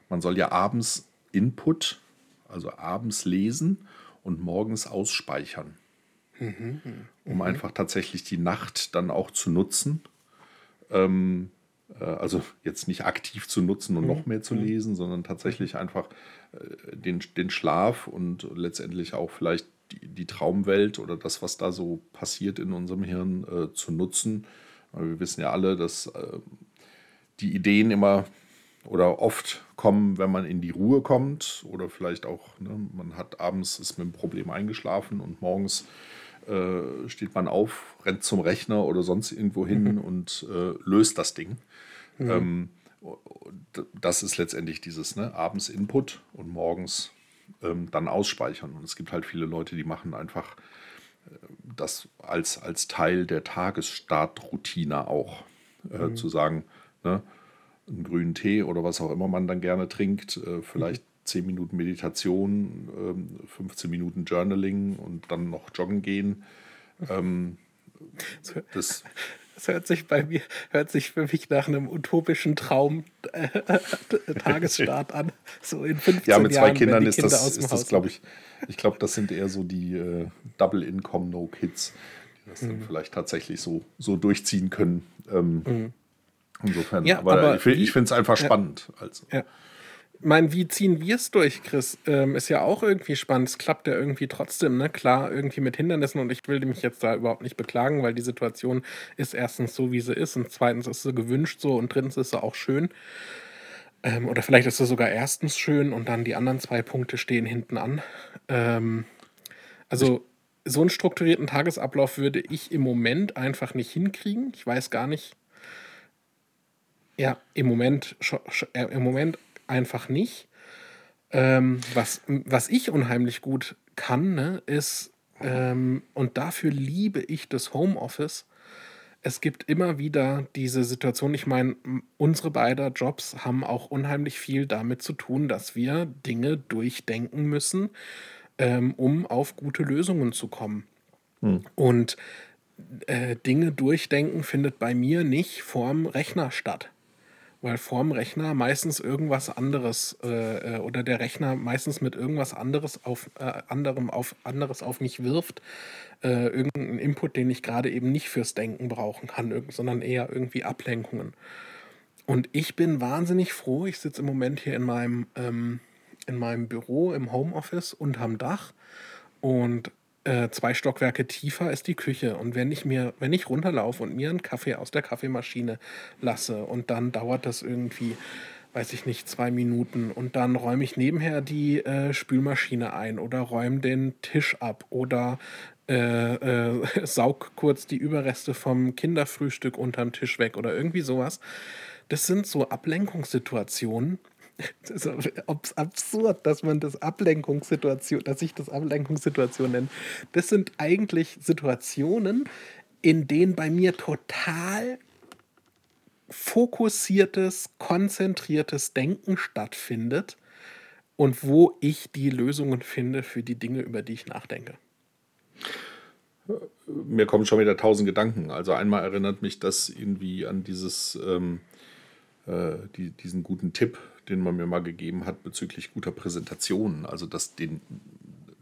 [SPEAKER 1] Man soll ja abends Input, also abends lesen und morgens ausspeichern. Mhm, um mhm. einfach tatsächlich die Nacht dann auch zu nutzen. Ähm, äh, also jetzt nicht aktiv zu nutzen und mhm. noch mehr zu mhm. lesen, sondern tatsächlich einfach äh, den, den Schlaf und letztendlich auch vielleicht die, die, Traumwelt oder das, was da so passiert in unserem Hirn, äh, zu nutzen, Wir wissen ja alle, dass äh, die Ideen immer oder oft kommen, wenn man in die Ruhe kommt oder vielleicht auch, ne, man hat abends ist mit einem Problem eingeschlafen und morgens äh, steht man auf, rennt zum Rechner oder sonst irgendwo hin mhm. und äh, löst das Ding. Mhm. Ähm, das ist letztendlich dieses ne, abends Input und morgens ähm, dann ausspeichern. Und es gibt halt viele Leute, die machen einfach äh, das als, als Teil der Tagesstartroutine auch. Äh, mhm. Zu sagen, ne, einen grünen Tee oder was auch immer man dann gerne trinkt, äh, vielleicht mhm. 10 Minuten Meditation, 15 ähm, Minuten Journaling und dann noch joggen gehen. Ähm,
[SPEAKER 2] das, das hört sich bei mir, hört sich für mich nach einem utopischen Traum äh, [LAUGHS] Tagesstart an. So in 15
[SPEAKER 1] Ja, mit zwei Jahren, Kindern ist Kinder das, ist das glaube ich, ich glaube, das sind eher so die äh, Double Income No Kids, die das mhm. dann vielleicht tatsächlich so, so durchziehen können. Ähm, mhm. Insofern, ja, aber, aber, ich, finde es einfach spannend. Also.
[SPEAKER 2] Ja meine, wie ziehen wir es durch, Chris? Ähm, ist ja auch irgendwie spannend. Es klappt ja irgendwie trotzdem, ne? Klar, irgendwie mit Hindernissen und ich will mich jetzt da überhaupt nicht beklagen, weil die Situation ist erstens so, wie sie ist und zweitens ist sie gewünscht so und drittens ist sie auch schön. Ähm, oder vielleicht ist sie sogar erstens schön und dann die anderen zwei Punkte stehen hinten an. Ähm, also so einen strukturierten Tagesablauf würde ich im Moment einfach nicht hinkriegen. Ich weiß gar nicht. Ja, im Moment, äh, im Moment einfach nicht. Ähm, was, was ich unheimlich gut kann, ne, ist, ähm, und dafür liebe ich das Homeoffice, es gibt immer wieder diese Situation, ich meine, unsere beiden Jobs haben auch unheimlich viel damit zu tun, dass wir Dinge durchdenken müssen, ähm, um auf gute Lösungen zu kommen. Hm. Und äh, Dinge durchdenken findet bei mir nicht vorm Rechner statt weil vorm Rechner meistens irgendwas anderes äh, äh, oder der Rechner meistens mit irgendwas anderes auf äh, anderem auf anderes auf mich wirft, äh, irgendeinen Input, den ich gerade eben nicht fürs Denken brauchen kann, sondern eher irgendwie Ablenkungen. Und ich bin wahnsinnig froh. Ich sitze im Moment hier in meinem ähm, in meinem Büro im Homeoffice unterm Dach und äh, zwei Stockwerke tiefer ist die Küche. Und wenn ich mir, wenn ich runterlaufe und mir einen Kaffee aus der Kaffeemaschine lasse und dann dauert das irgendwie, weiß ich nicht, zwei Minuten und dann räume ich nebenher die äh, Spülmaschine ein oder räume den Tisch ab oder äh, äh, [LAUGHS] saug kurz die Überreste vom Kinderfrühstück unterm Tisch weg oder irgendwie sowas. Das sind so Ablenkungssituationen, das ist absurd, dass man das Ablenkungssituation, dass ich das Ablenkungssituation nenne. Das sind eigentlich Situationen, in denen bei mir total fokussiertes, konzentriertes Denken stattfindet und wo ich die Lösungen finde für die Dinge, über die ich nachdenke.
[SPEAKER 1] Mir kommen schon wieder tausend Gedanken. Also einmal erinnert mich das irgendwie an dieses, ähm, äh, die, diesen guten Tipp, den man mir mal gegeben hat bezüglich guter Präsentationen, also das, den,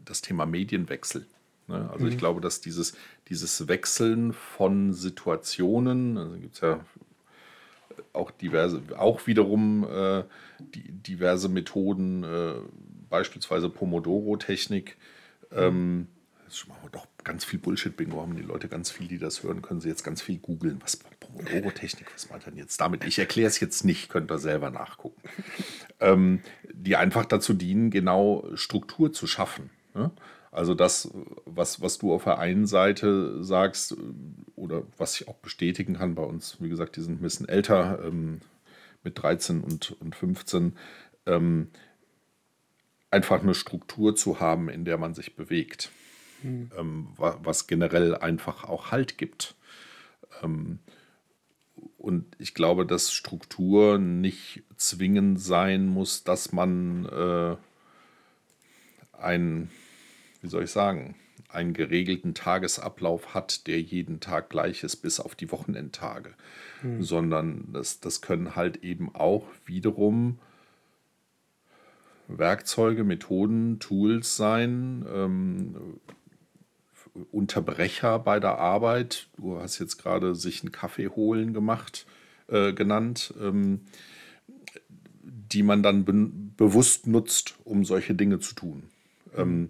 [SPEAKER 1] das Thema Medienwechsel. Ne? Also mhm. ich glaube, dass dieses, dieses Wechseln von Situationen, also gibt es ja auch diverse, auch wiederum äh, die, diverse Methoden, äh, beispielsweise Pomodoro-Technik. Ähm, jetzt machen wir doch ganz viel Bullshit-Bingo, haben die Leute ganz viel, die das hören, können sie jetzt ganz viel googeln. Was Pomodoro-Technik, was meint denn jetzt damit? Ich erkläre es jetzt nicht, könnt ihr selber nachgucken. ähm, die einfach dazu dienen, genau Struktur zu schaffen. Ne? Also das, was, was du auf der einen Seite sagst, oder was ich auch bestätigen kann bei uns, wie gesagt, die sind ein bisschen älter, ähm, mit 13 und, und 15, ähm, einfach eine Struktur zu haben, in der man sich bewegt mhm. ähm, was generell einfach auch Halt gibt. Und ich glaube, dass Struktur nicht zwingend sein muss, dass man äh, einen, wie soll ich sagen, einen geregelten Tagesablauf hat, der jeden Tag gleich ist, bis auf die Wochenendtage. Mhm. Sondern das, das können halt eben auch wiederum Werkzeuge, Methoden, Tools sein, ähm, Unterbrecher bei der Arbeit. Du hast jetzt gerade sich einen Kaffee holen gemacht, äh, genannt, ähm, die man dann be bewusst nutzt, um solche Dinge zu tun. Ähm,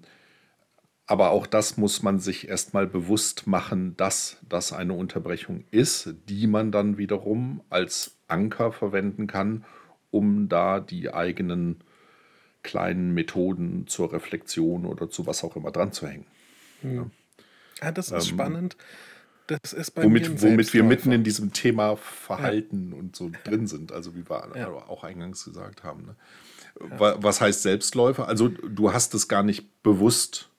[SPEAKER 1] aber auch das muss man sich erstmal bewusst machen, dass das eine Unterbrechung ist, die man dann wiederum als Anker verwenden kann, um da die eigenen kleinen Methoden zur Reflexion oder zu was auch immer dran zu hängen.
[SPEAKER 2] Hm. Ja. Ja. das ist ähm, spannend. Das ist
[SPEAKER 1] bei womit, womit wir mitten in diesem Thema Verhalten ja. und so drin sind, also wie wir ja. auch eingangs gesagt haben. Ne? Was heißt Selbstläufer? Also du hast es gar nicht bewusst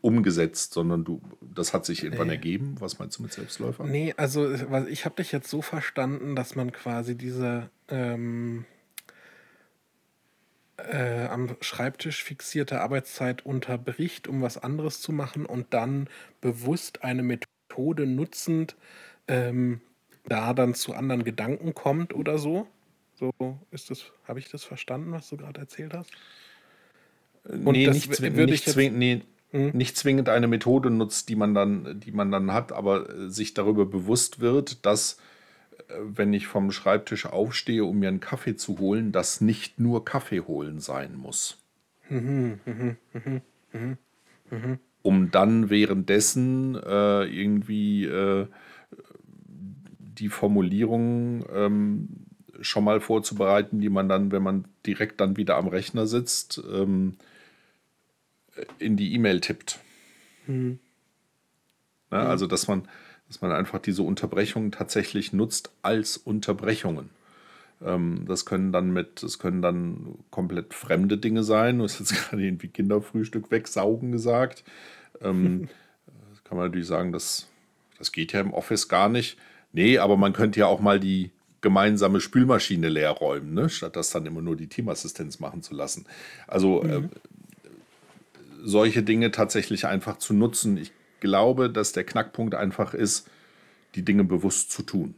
[SPEAKER 1] umgesetzt, sondern du, das hat sich irgendwann nee. ergeben. Was meinst du mit Selbstläufer?
[SPEAKER 2] Nee, also ich habe dich jetzt so verstanden, dass man quasi diese ähm, äh, am Schreibtisch fixierte Arbeitszeit unterbricht, um was anderes zu machen und dann bewusst eine Methode nutzend ähm, da dann zu anderen Gedanken kommt oder so. So ist das, habe ich das verstanden, was du gerade erzählt hast?
[SPEAKER 1] Und nee, nicht, zwing, nicht, zwing, nee, hm? nicht zwingend eine Methode nutzt, die man dann, die man dann hat, aber äh, sich darüber bewusst wird, dass äh, wenn ich vom Schreibtisch aufstehe, um mir einen Kaffee zu holen, das nicht nur Kaffee holen sein muss. Mhm, mhm, mhm, um dann währenddessen äh, irgendwie äh, die Formulierung ähm, schon mal vorzubereiten, die man dann, wenn man direkt dann wieder am Rechner sitzt, ähm, in die E-Mail tippt. Mhm. Ja, mhm. also, dass man, dass man einfach diese Unterbrechungen tatsächlich nutzt als Unterbrechungen. Ähm, das können dann mit, das können dann komplett fremde Dinge sein. Du hast jetzt [LAUGHS] gerade irgendwie Kinderfrühstück wegsaugen gesagt. Ähm, [LAUGHS] kann man natürlich sagen, das, das geht ja im Office gar nicht. Nee, aber man könnte ja auch mal die gemeinsame Spülmaschine leer räumen, ne? statt das dann immer nur die Teamassistenz machen zu lassen. Also mhm. äh, solche Dinge tatsächlich einfach zu nutzen. Ich glaube, dass der Knackpunkt einfach ist, die Dinge bewusst zu tun.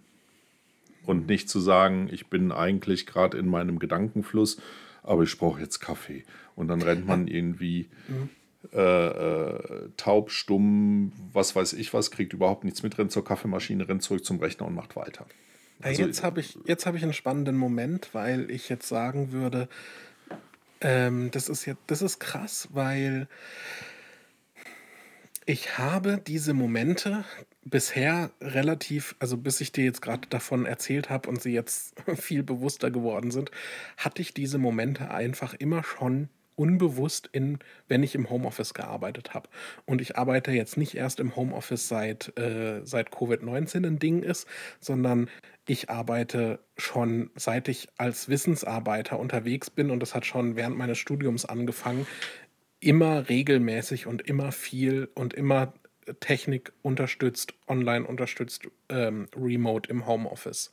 [SPEAKER 1] Und nicht zu sagen, ich bin eigentlich gerade in meinem Gedankenfluss, aber ich brauche jetzt Kaffee. Und dann rennt man [LAUGHS] irgendwie mhm. äh, äh, taub, stumm, was weiß ich was, kriegt überhaupt nichts mit, rennt zur Kaffeemaschine, rennt zurück zum Rechner und macht weiter.
[SPEAKER 2] Also, jetzt habe ich, hab ich einen spannenden Moment, weil ich jetzt sagen würde, ähm, das ist jetzt, das ist krass, weil ich habe diese Momente bisher relativ, also bis ich dir jetzt gerade davon erzählt habe und sie jetzt [LAUGHS] viel bewusster geworden sind, hatte ich diese Momente einfach immer schon unbewusst in, wenn ich im Homeoffice gearbeitet habe. Und ich arbeite jetzt nicht erst im Homeoffice seit, äh, seit Covid-19 ein Ding ist, sondern ich arbeite schon seit ich als Wissensarbeiter unterwegs bin und das hat schon während meines Studiums angefangen, immer regelmäßig und immer viel und immer Technik unterstützt, online unterstützt, ähm, remote im Homeoffice.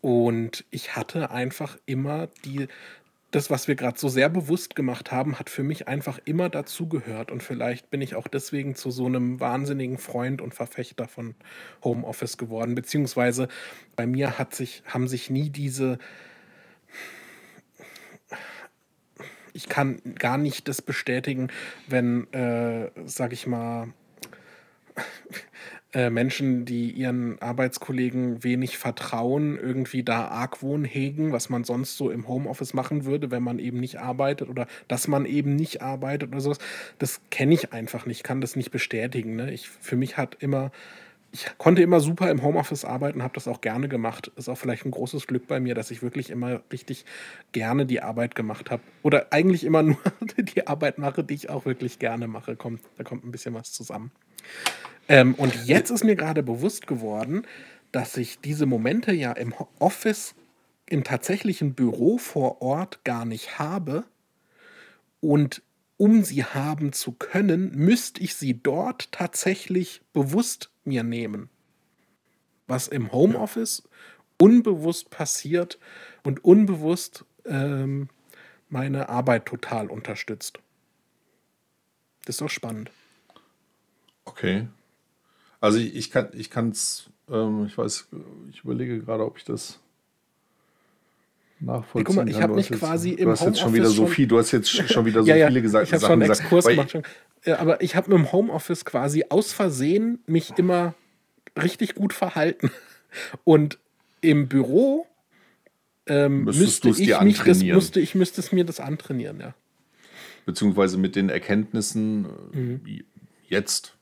[SPEAKER 2] Und ich hatte einfach immer die, das, was wir gerade so sehr bewusst gemacht haben, hat für mich einfach immer dazugehört. Und vielleicht bin ich auch deswegen zu so einem wahnsinnigen Freund und Verfechter von Homeoffice geworden. Beziehungsweise bei mir hat sich, haben sich nie diese. Ich kann gar nicht das bestätigen, wenn, äh, sag ich mal, [LAUGHS] äh, Menschen, die ihren Arbeitskollegen wenig vertrauen, irgendwie da Argwohn hegen, was man sonst so im Homeoffice machen würde, wenn man eben nicht arbeitet oder dass man eben nicht arbeitet oder sowas. Das kenne ich einfach nicht, kann das nicht bestätigen. Ne? Ich, für mich hat immer, ich konnte immer super im Homeoffice arbeiten, habe das auch gerne gemacht. Ist auch vielleicht ein großes Glück bei mir, dass ich wirklich immer richtig gerne die Arbeit gemacht habe. Oder eigentlich immer nur [LAUGHS] die Arbeit mache, die ich auch wirklich gerne mache. Kommt, da kommt ein bisschen was zusammen. Ähm, und jetzt ist mir gerade bewusst geworden, dass ich diese Momente ja im Office, im tatsächlichen Büro vor Ort gar nicht habe. Und um sie haben zu können, müsste ich sie dort tatsächlich bewusst mir nehmen. Was im Homeoffice unbewusst passiert und unbewusst ähm, meine Arbeit total unterstützt. Das ist doch spannend.
[SPEAKER 1] Okay. Also ich, ich kann ich es, ähm, ich weiß, ich überlege gerade, ob ich das nachvollziehen hey, mal,
[SPEAKER 2] ich habe mich quasi
[SPEAKER 1] im Du hast jetzt schon wieder so viel, du hast jetzt schon wieder so ja, viele gesagt,
[SPEAKER 2] ich habe schon einen Exkurs gesagt, gemacht. Ja, aber ich habe im Homeoffice quasi aus Versehen mich immer richtig gut verhalten. [LAUGHS] Und im Büro ähm, müsste ich mich das, müsste ich müsste es mir das antrainieren, ja.
[SPEAKER 1] beziehungsweise mit den Erkenntnissen äh, jetzt,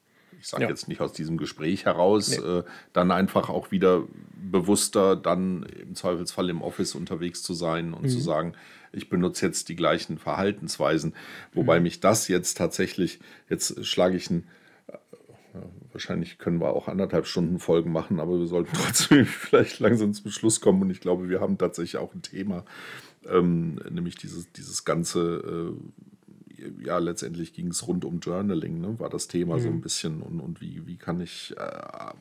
[SPEAKER 1] ich sage
[SPEAKER 2] Ja.
[SPEAKER 1] jetzt nicht aus diesem Gespräch heraus,
[SPEAKER 2] Nee.
[SPEAKER 1] äh, dann einfach auch wieder bewusster dann im Zweifelsfall im Office unterwegs zu sein und zu sagen, ich benutze jetzt die gleichen Verhaltensweisen. Wobei mich das jetzt tatsächlich, jetzt schlage ich ein Wahrscheinlich können wir auch anderthalb Stunden Folgen machen, aber wir sollten [LAUGHS] trotzdem vielleicht langsam zum Schluss kommen. Und ich glaube, wir haben tatsächlich auch ein Thema, ähm, nämlich dieses, dieses ganze, äh, ja, letztendlich ging es rund um Journaling, ne? war das Thema so ein bisschen. Und, und wie, wie kann ich äh,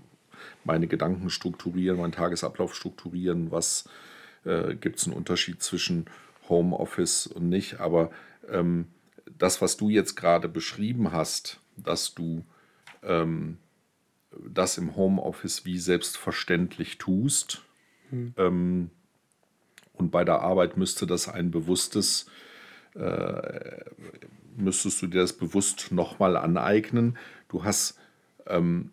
[SPEAKER 1] meine Gedanken strukturieren, meinen Tagesablauf strukturieren, was äh, gibt es einen Unterschied zwischen Homeoffice und nicht. Aber ähm, das, was du jetzt gerade beschrieben hast, dass du das im Homeoffice wie selbstverständlich tust. Ähm, und bei der Arbeit müsste das ein bewusstes, äh, müsstest du dir das bewusst nochmal aneignen. Du hast ähm,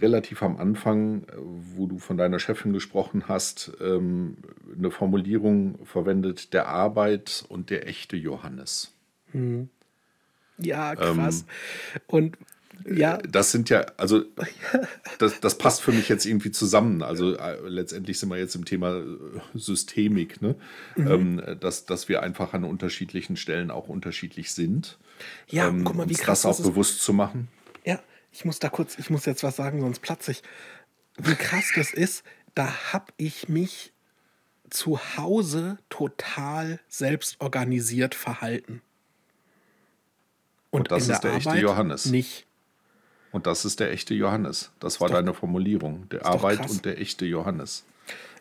[SPEAKER 1] relativ am Anfang, äh, wo du von deiner Chefin gesprochen hast, ähm, eine Formulierung verwendet, der Arbeit und der echte Johannes.
[SPEAKER 2] Ja, krass. Und ja,
[SPEAKER 1] Das sind ja, also das, das passt für mich jetzt irgendwie zusammen. Also äh, letztendlich sind wir jetzt im Thema äh, Systemik, ne? Ähm, dass, dass wir einfach an unterschiedlichen Stellen auch unterschiedlich sind.
[SPEAKER 2] ja,
[SPEAKER 1] ähm,
[SPEAKER 2] guck mal, wie
[SPEAKER 1] uns
[SPEAKER 2] krass
[SPEAKER 1] das auch
[SPEAKER 2] das ist.
[SPEAKER 1] bewusst zu machen.
[SPEAKER 2] Ja, ich muss da kurz, ich muss jetzt was sagen, sonst platze ich. Wie krass das ist, da habe ich mich zu Hause total selbst organisiert verhalten.
[SPEAKER 1] Und das ist der echte Johannes.
[SPEAKER 2] Nicht.
[SPEAKER 1] Und das ist der echte Johannes. Das war
[SPEAKER 2] doch-
[SPEAKER 1] deine Formulierung. Der Arbeit und der echte Johannes.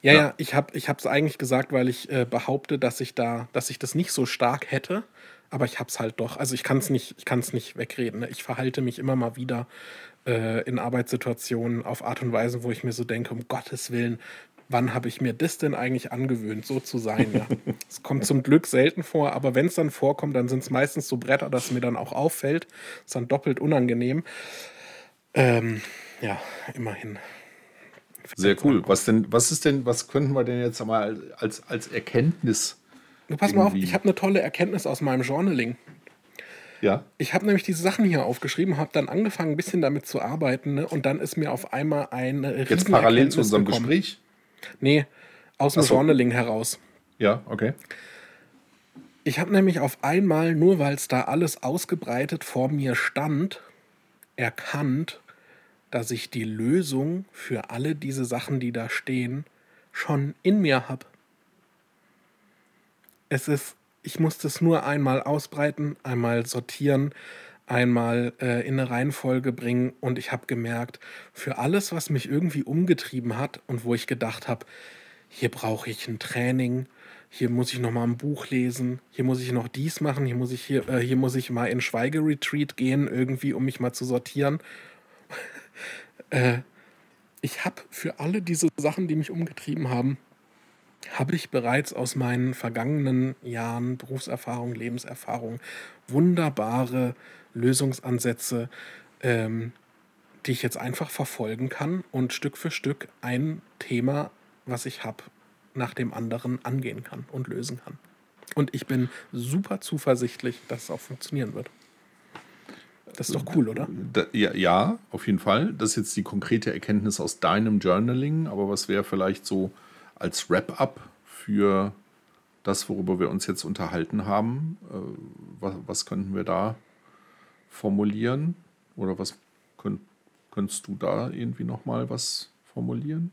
[SPEAKER 2] Ja,
[SPEAKER 1] Ja.
[SPEAKER 2] ja, ich habe es eigentlich gesagt, weil ich äh, behaupte, dass ich da, dass ich das nicht so stark hätte, aber ich habe es halt doch. Also ich kann es nicht, ich kann es nicht wegreden. Ne? Ich verhalte mich immer mal wieder äh, in Arbeitssituationen auf Art und Weise, wo ich mir so denke, um Gottes Willen, wann habe ich mir das denn eigentlich angewöhnt, so zu sein? Ja? [LAUGHS] Es kommt zum Glück selten vor, aber wenn es dann vorkommt, dann sind es meistens so Bretter, dass mir dann auch auffällt. Ist dann doppelt unangenehm. Ähm, ja, immerhin.
[SPEAKER 1] Sehr cool. Was denn, was ist denn, was könnten wir denn jetzt mal als, als Erkenntnis?
[SPEAKER 2] Du pass mal auf, ich habe eine tolle Erkenntnis aus meinem Journaling.
[SPEAKER 1] Ja,
[SPEAKER 2] Ich habe nämlich diese Sachen hier aufgeschrieben, habe dann angefangen, ein bisschen damit zu arbeiten ne? und dann ist mir auf einmal eine
[SPEAKER 1] jetzt parallel zu unserem
[SPEAKER 2] gekommen.
[SPEAKER 1] Gespräch.
[SPEAKER 2] Nee, aus dem
[SPEAKER 1] so.
[SPEAKER 2] Journaling heraus.
[SPEAKER 1] Ja, okay.
[SPEAKER 2] Ich habe nämlich auf einmal, nur weil es da alles ausgebreitet vor mir stand, erkannt, dass ich die Lösung für alle diese Sachen, die da stehen, schon in mir habe. Es ist, ich muss das nur einmal ausbreiten, einmal sortieren, einmal äh, in eine Reihenfolge bringen und ich habe gemerkt, für alles, was mich irgendwie umgetrieben hat und wo ich gedacht habe, hier brauche ich ein Training, hier muss ich noch mal ein Buch lesen, hier muss ich noch dies machen, hier muss ich hier, äh, hier muss ich mal in Schweigeretreat gehen, irgendwie, um mich mal zu sortieren. Äh, ich habe für alle diese Sachen, die mich umgetrieben haben, habe ich bereits aus meinen vergangenen Jahren Berufserfahrung, Lebenserfahrung wunderbare Lösungsansätze, ähm, die ich jetzt einfach verfolgen kann und Stück für Stück ein Thema, was ich habe, nach dem anderen angehen kann und lösen kann. Und ich bin super zuversichtlich, dass es auch funktionieren wird. Das ist doch cool, oder?
[SPEAKER 1] Ja, ja, auf jeden Fall. Das ist jetzt die konkrete Erkenntnis aus deinem Journaling, aber was wäre vielleicht so als Wrap-up für das, worüber wir uns jetzt unterhalten haben? Äh, was, was könnten wir da formulieren? Oder was könnt, könntest du da irgendwie nochmal was formulieren?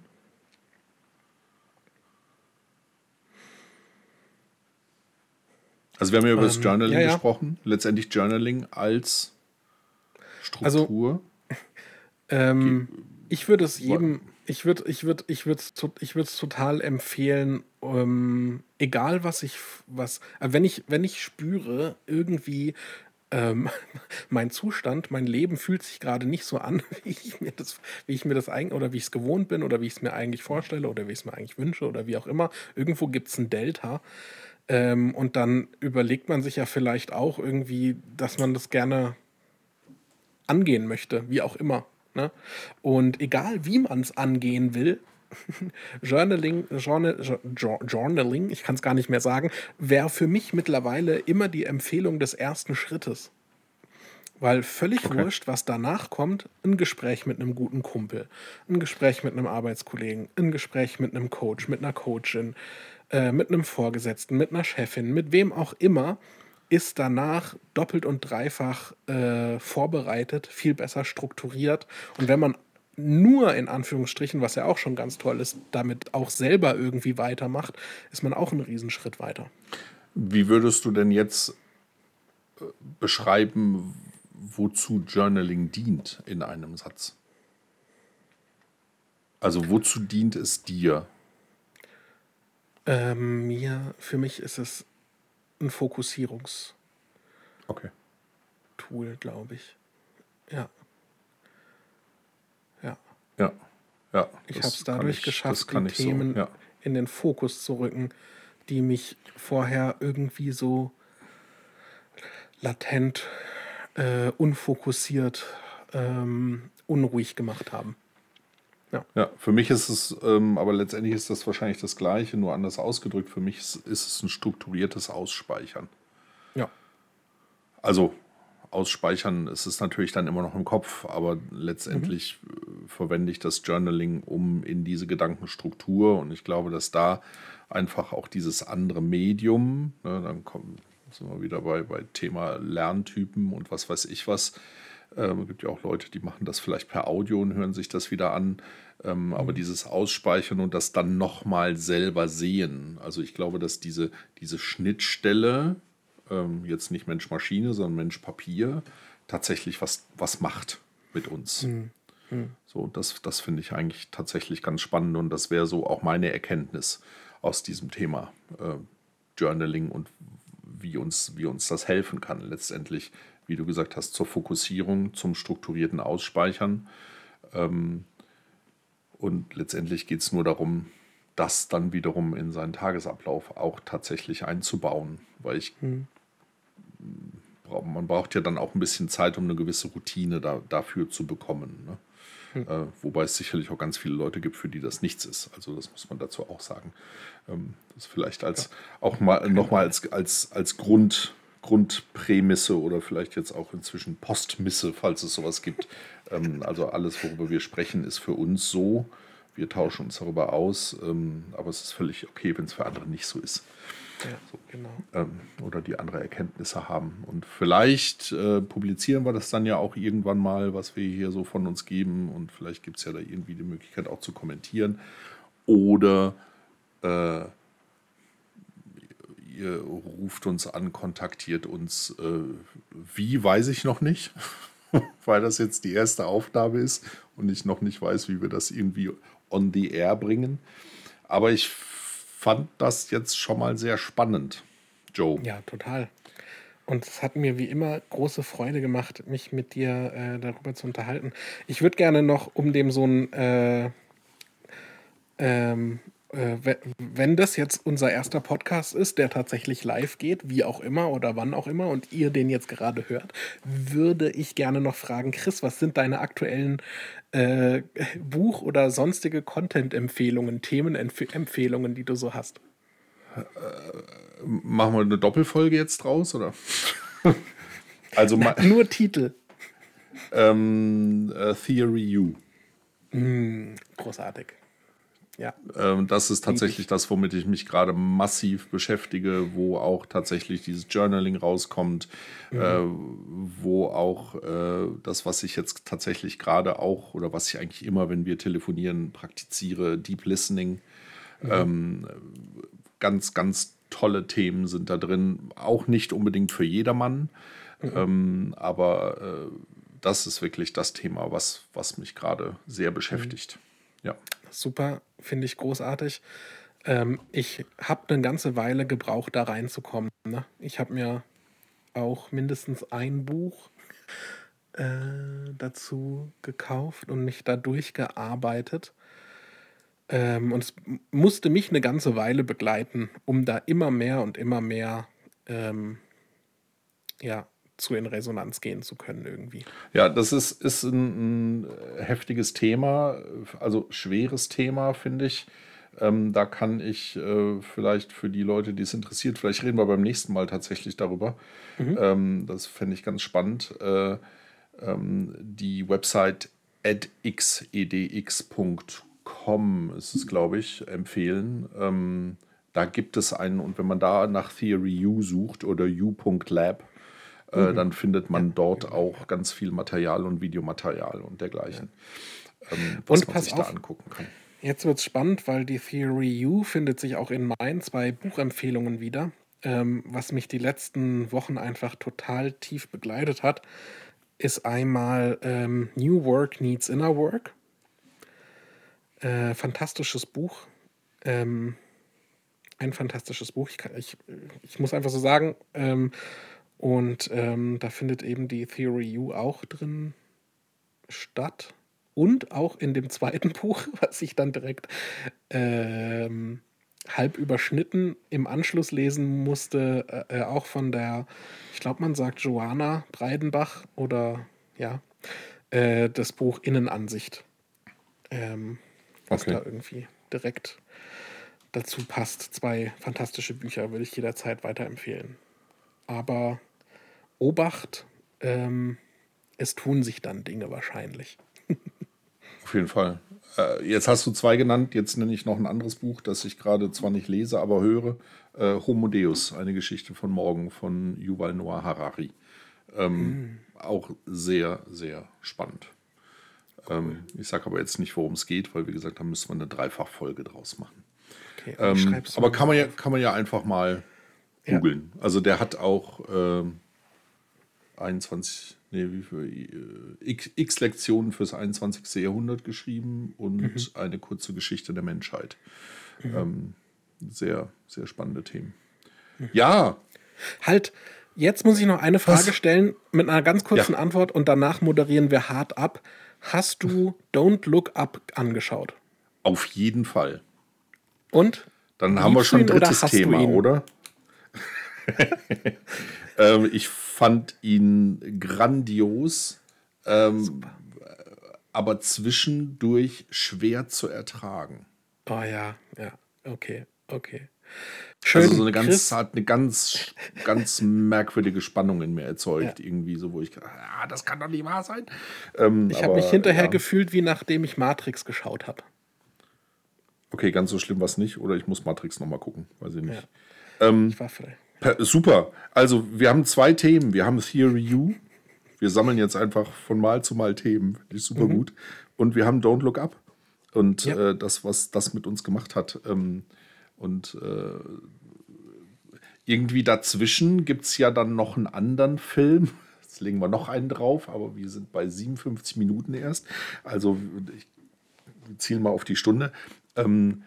[SPEAKER 1] Also wir haben ja über das
[SPEAKER 2] Ähm,
[SPEAKER 1] Journaling
[SPEAKER 2] ja, ja.
[SPEAKER 1] gesprochen. Letztendlich Journaling als
[SPEAKER 2] Also,
[SPEAKER 1] Struktur.
[SPEAKER 2] Ähm, ich würde es jedem, ich würde, ich würde, ich würde es, ich würde es total empfehlen, ähm, egal was ich, was, äh, wenn ich, wenn ich spüre, irgendwie ähm, [LAUGHS] mein Zustand, mein Leben fühlt sich gerade nicht so an, [LAUGHS] wie ich mir das, wie ich mir das eigentlich oder wie ich es gewohnt bin oder wie ich es mir eigentlich vorstelle oder wie ich es mir eigentlich wünsche oder wie auch immer. Irgendwo gibt es ein Delta. Ähm, und dann überlegt man sich ja vielleicht auch irgendwie, dass man das gerne angehen möchte, wie auch immer. Ne? Und egal wie man es angehen will, [LAUGHS] Journaling, Journal, Journaling, ich kann es gar nicht mehr sagen, wäre für mich mittlerweile immer die Empfehlung des ersten Schrittes. Weil völlig okay. wurscht, was danach kommt, ein Gespräch mit einem guten Kumpel, ein Gespräch mit einem Arbeitskollegen, ein Gespräch mit einem Coach, mit einer Coachin, äh, mit einem Vorgesetzten, mit einer Chefin, mit wem auch immer, ist danach doppelt und dreifach äh, vorbereitet, viel besser strukturiert. Und wenn man nur in Anführungsstrichen, was ja auch schon ganz toll ist, damit auch selber irgendwie weitermacht, ist man auch einen Riesenschritt weiter.
[SPEAKER 1] Wie würdest du denn jetzt äh, beschreiben, wozu Journaling dient in einem Satz? Also wozu dient es dir?
[SPEAKER 2] Ähm, mir, für mich ist es ein Fokussierungs-
[SPEAKER 1] okay.
[SPEAKER 2] Tool, glaube ich. Ja. Ja.
[SPEAKER 1] Ja. Ja.
[SPEAKER 2] Ich habe es dadurch ich, geschafft, die Themen so, ja. in den Fokus zu rücken, die mich vorher irgendwie so latent, äh, unfokussiert, ähm, unruhig gemacht haben.
[SPEAKER 1] Ja. ja, für mich ist es, ähm, aber letztendlich ist das wahrscheinlich das Gleiche, nur anders ausgedrückt. Für mich ist, ist es ein strukturiertes Ausspeichern.
[SPEAKER 2] Ja.
[SPEAKER 1] Also ausspeichern ist es natürlich dann immer noch im Kopf, aber letztendlich mhm. verwende ich das Journaling um in diese Gedankenstruktur und ich glaube, dass da einfach auch dieses andere Medium, ne, dann kommen sind wir wieder bei, bei Thema Lerntypen und was weiß ich was. Ähm, es gibt ja auch Leute, die machen das vielleicht per Audio und hören sich das wieder an. Ähm, mhm. Aber dieses Ausspeichern und das dann nochmal selber sehen. Also ich glaube, dass diese, diese Schnittstelle, ähm, jetzt nicht Mensch-Maschine, sondern Mensch-Papier, tatsächlich was, was macht mit uns. Mhm. Mhm. So, das, das finde ich eigentlich tatsächlich ganz spannend und das wäre so auch meine Erkenntnis aus diesem Thema äh, Journaling und wie uns, wie uns das helfen kann, letztendlich, wie du gesagt hast, zur Fokussierung, zum strukturierten Ausspeichern. Ähm, und letztendlich geht es nur darum, das dann wiederum in seinen Tagesablauf auch tatsächlich einzubauen, weil ich mhm. man braucht ja dann auch ein bisschen Zeit, um eine gewisse Routine da, dafür zu bekommen. Ne? Mhm. Äh, wobei es sicherlich auch ganz viele Leute gibt, für die das nichts ist. Also das muss man dazu auch sagen. Ähm, das vielleicht als ja. auch mal nochmal als, als, als Grund, Grundprämisse oder vielleicht jetzt auch inzwischen Postmisse, falls es sowas gibt. [LAUGHS] Ähm, also alles, worüber wir sprechen, ist für uns so. Wir tauschen uns darüber aus, ähm, aber es ist völlig okay, wenn es für andere nicht so ist.
[SPEAKER 2] Ja, so, genau.
[SPEAKER 1] Ähm, oder die andere Erkenntnisse haben. Und vielleicht äh, publizieren wir das dann ja auch irgendwann mal, was wir hier so von uns geben. Und vielleicht gibt es ja da irgendwie die Möglichkeit auch zu kommentieren. Oder äh, ihr ruft uns an, kontaktiert uns. Äh, wie, weiß ich noch nicht, [LAUGHS] weil das jetzt die erste Aufnahme ist und ich noch nicht weiß, wie wir das irgendwie on the air bringen. Aber ich fand das jetzt schon mal sehr spannend, Joe.
[SPEAKER 2] Ja, total. Und es hat mir wie immer große Freude gemacht, mich mit dir äh, darüber zu unterhalten. Ich würde gerne noch, um dem so ein äh, ähm, äh, wenn das jetzt unser erster Podcast ist, der tatsächlich live geht, wie auch immer oder wann auch immer, und ihr den jetzt gerade hört, würde ich gerne noch fragen, Chris, was sind deine aktuellen äh, Buch- oder sonstige Content-Empfehlungen, Themenempfehlungen, die du so hast?
[SPEAKER 1] Äh, machen wir eine Doppelfolge jetzt draus, oder? [LAUGHS]
[SPEAKER 2] also Na, nur Titel.
[SPEAKER 1] Ähm, uh, Theory U.
[SPEAKER 2] Mm, großartig. Ja.
[SPEAKER 1] Ähm, das ist tatsächlich das, womit ich mich gerade massiv beschäftige, wo auch tatsächlich dieses Journaling rauskommt, mhm. äh, wo auch äh, das, was ich jetzt tatsächlich gerade auch oder was ich eigentlich immer, wenn wir telefonieren, praktiziere, Deep Listening. Mhm. Ähm, ganz, ganz tolle Themen sind da drin, auch nicht unbedingt für jedermann, mhm. ähm, aber äh, das ist wirklich das Thema, was, was mich gerade sehr beschäftigt. Mhm. Ja
[SPEAKER 2] super, finde ich großartig. Ähm, ich habe eine ganze Weile gebraucht, da reinzukommen. Ne? Ich habe mir auch mindestens ein Buch äh, dazu gekauft und mich da durchgearbeitet. Ähm, und es musste mich eine ganze Weile begleiten, um da immer mehr und immer mehr ähm, ja, dazu in Resonanz gehen zu können irgendwie.
[SPEAKER 1] Ja, das ist, ist ein, ein heftiges Thema, also schweres Thema, finde ich. Ähm, da kann ich äh, vielleicht für die Leute, die es interessiert, vielleicht reden wir beim nächsten Mal tatsächlich darüber. Mhm. Ähm, das fände ich ganz spannend. Äh, ähm, die Website edx.com ist es, glaube ich, empfehlen. Ähm, da gibt es einen, und wenn man da nach Theory U sucht oder u.lab, äh, mhm. dann findet man ja. dort auch ganz viel Material und Videomaterial und dergleichen, ja.
[SPEAKER 2] ähm, was und man sich auf. da angucken kann. Jetzt wird es spannend, weil die Theory U findet sich auch in meinen zwei Buchempfehlungen wieder, ähm, was mich die letzten Wochen einfach total tief begleitet hat, ist einmal ähm, New Work Needs Inner Work. Äh, fantastisches Buch. Ähm, ein fantastisches Buch. Ich, kann, ich, ich, muss einfach so sagen. Ähm, und ähm, da findet eben die Theory U auch drin statt und auch in dem [LAUGHS] zweiten Buch, was ich dann direkt ähm, halb überschnitten im Anschluss lesen musste, äh, äh auch von der, ich glaube, man sagt Joanna Breidenbach oder ja, äh, das Buch Innenansicht. Ähm, was okay. da irgendwie direkt dazu passt. Zwei fantastische Bücher würde ich jederzeit weiterempfehlen. Aber Obacht, ähm, es tun sich dann Dinge wahrscheinlich.
[SPEAKER 1] Auf jeden Fall. Äh, jetzt hast du zwei genannt, jetzt nenne ich noch ein anderes Buch, das ich gerade zwar nicht lese, aber höre. Äh, Homo Deus, eine Geschichte von morgen von Yuval Noah Harari. Ähm, mhm. Auch sehr, sehr spannend. Cool. Ähm, ich sage aber jetzt nicht, worum es geht, weil wie gesagt, da müssen wir eine Dreifachfolge draus machen. Okay, ähm, aber kann man, ja, kann man ja einfach mal googeln. Ja. Also der hat auch 21 ähm, nee, wie viel, äh, x, x, Lektionen fürs 21. Jahrhundert geschrieben und mhm. eine kurze Geschichte der Menschheit. Mhm. Ähm, sehr, sehr spannende Themen. Mhm. Ja.
[SPEAKER 2] Halt, jetzt muss ich noch eine Frage Was? stellen mit einer ganz kurzen ja. Antwort und danach moderieren wir hart ab. Hast du Don't Look Up angeschaut?
[SPEAKER 1] Auf jeden Fall.
[SPEAKER 2] Und?
[SPEAKER 1] Dann haben wir schon ein drittes Thema, oder? [LAUGHS] ähm, ich fand ihn grandios, ähm, aber zwischendurch schwer zu ertragen.
[SPEAKER 2] Oh ja, ja, okay, okay.
[SPEAKER 1] Schön, also so eine ganz, hat eine ganz, ganz [LAUGHS] merkwürdige Spannung in mir erzeugt, ja. irgendwie so, wo ich, ah, das kann doch nicht wahr sein.
[SPEAKER 2] Ähm, ich habe mich hinterher ja. gefühlt, wie nachdem ich Matrix geschaut habe.
[SPEAKER 1] Okay, ganz so schlimm war es nicht, oder ich muss Matrix nochmal gucken, weiß ich nicht. Ja. Ähm, ich war vielleicht. Super. Also, wir haben zwei Themen. Wir haben Theory U. Wir sammeln jetzt einfach von Mal zu Mal Themen. Finde ich super mhm. gut. Und wir haben Don't Look Up. Und ja. äh, das, was das mit uns gemacht hat. Ähm, und äh, irgendwie dazwischen gibt es ja dann noch einen anderen Film. [LAUGHS] Jetzt legen wir noch einen drauf, aber wir sind bei 57 Minuten erst. Also ich ziele mal auf die Stunde. Ähm,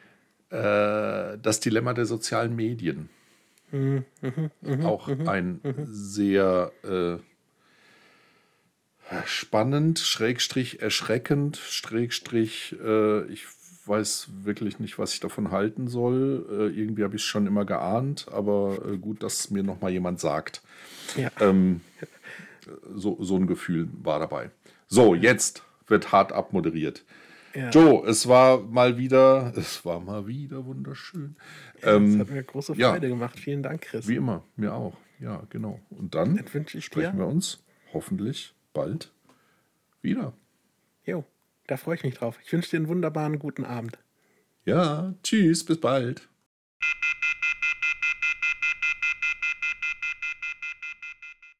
[SPEAKER 1] äh, das Dilemma der sozialen Medien. Mhm, mh, auch mh, ein mh. sehr äh, spannend, Schrägstrich erschreckend, Schrägstrich, äh, ich weiß wirklich nicht, was ich davon halten soll. Äh, irgendwie habe ich es schon immer geahnt, aber äh, gut, dass mir noch mal jemand sagt. Ja. Ähm, so, so ein Gefühl war dabei. So, jetzt wird hart abmoderiert. Ja. Joe, es war mal wieder, es war mal wieder wunderschön.
[SPEAKER 2] Ja, ähm, das hat mir große Freude ja. gemacht. Vielen Dank, Chris.
[SPEAKER 1] Wie immer, mir auch. Ja, genau. Und dann, dann sprechen dir. wir uns hoffentlich bald wieder.
[SPEAKER 2] Jo, da freue ich mich drauf. Ich wünsche dir einen wunderbaren guten Abend.
[SPEAKER 1] Ja, tschüss, bis bald.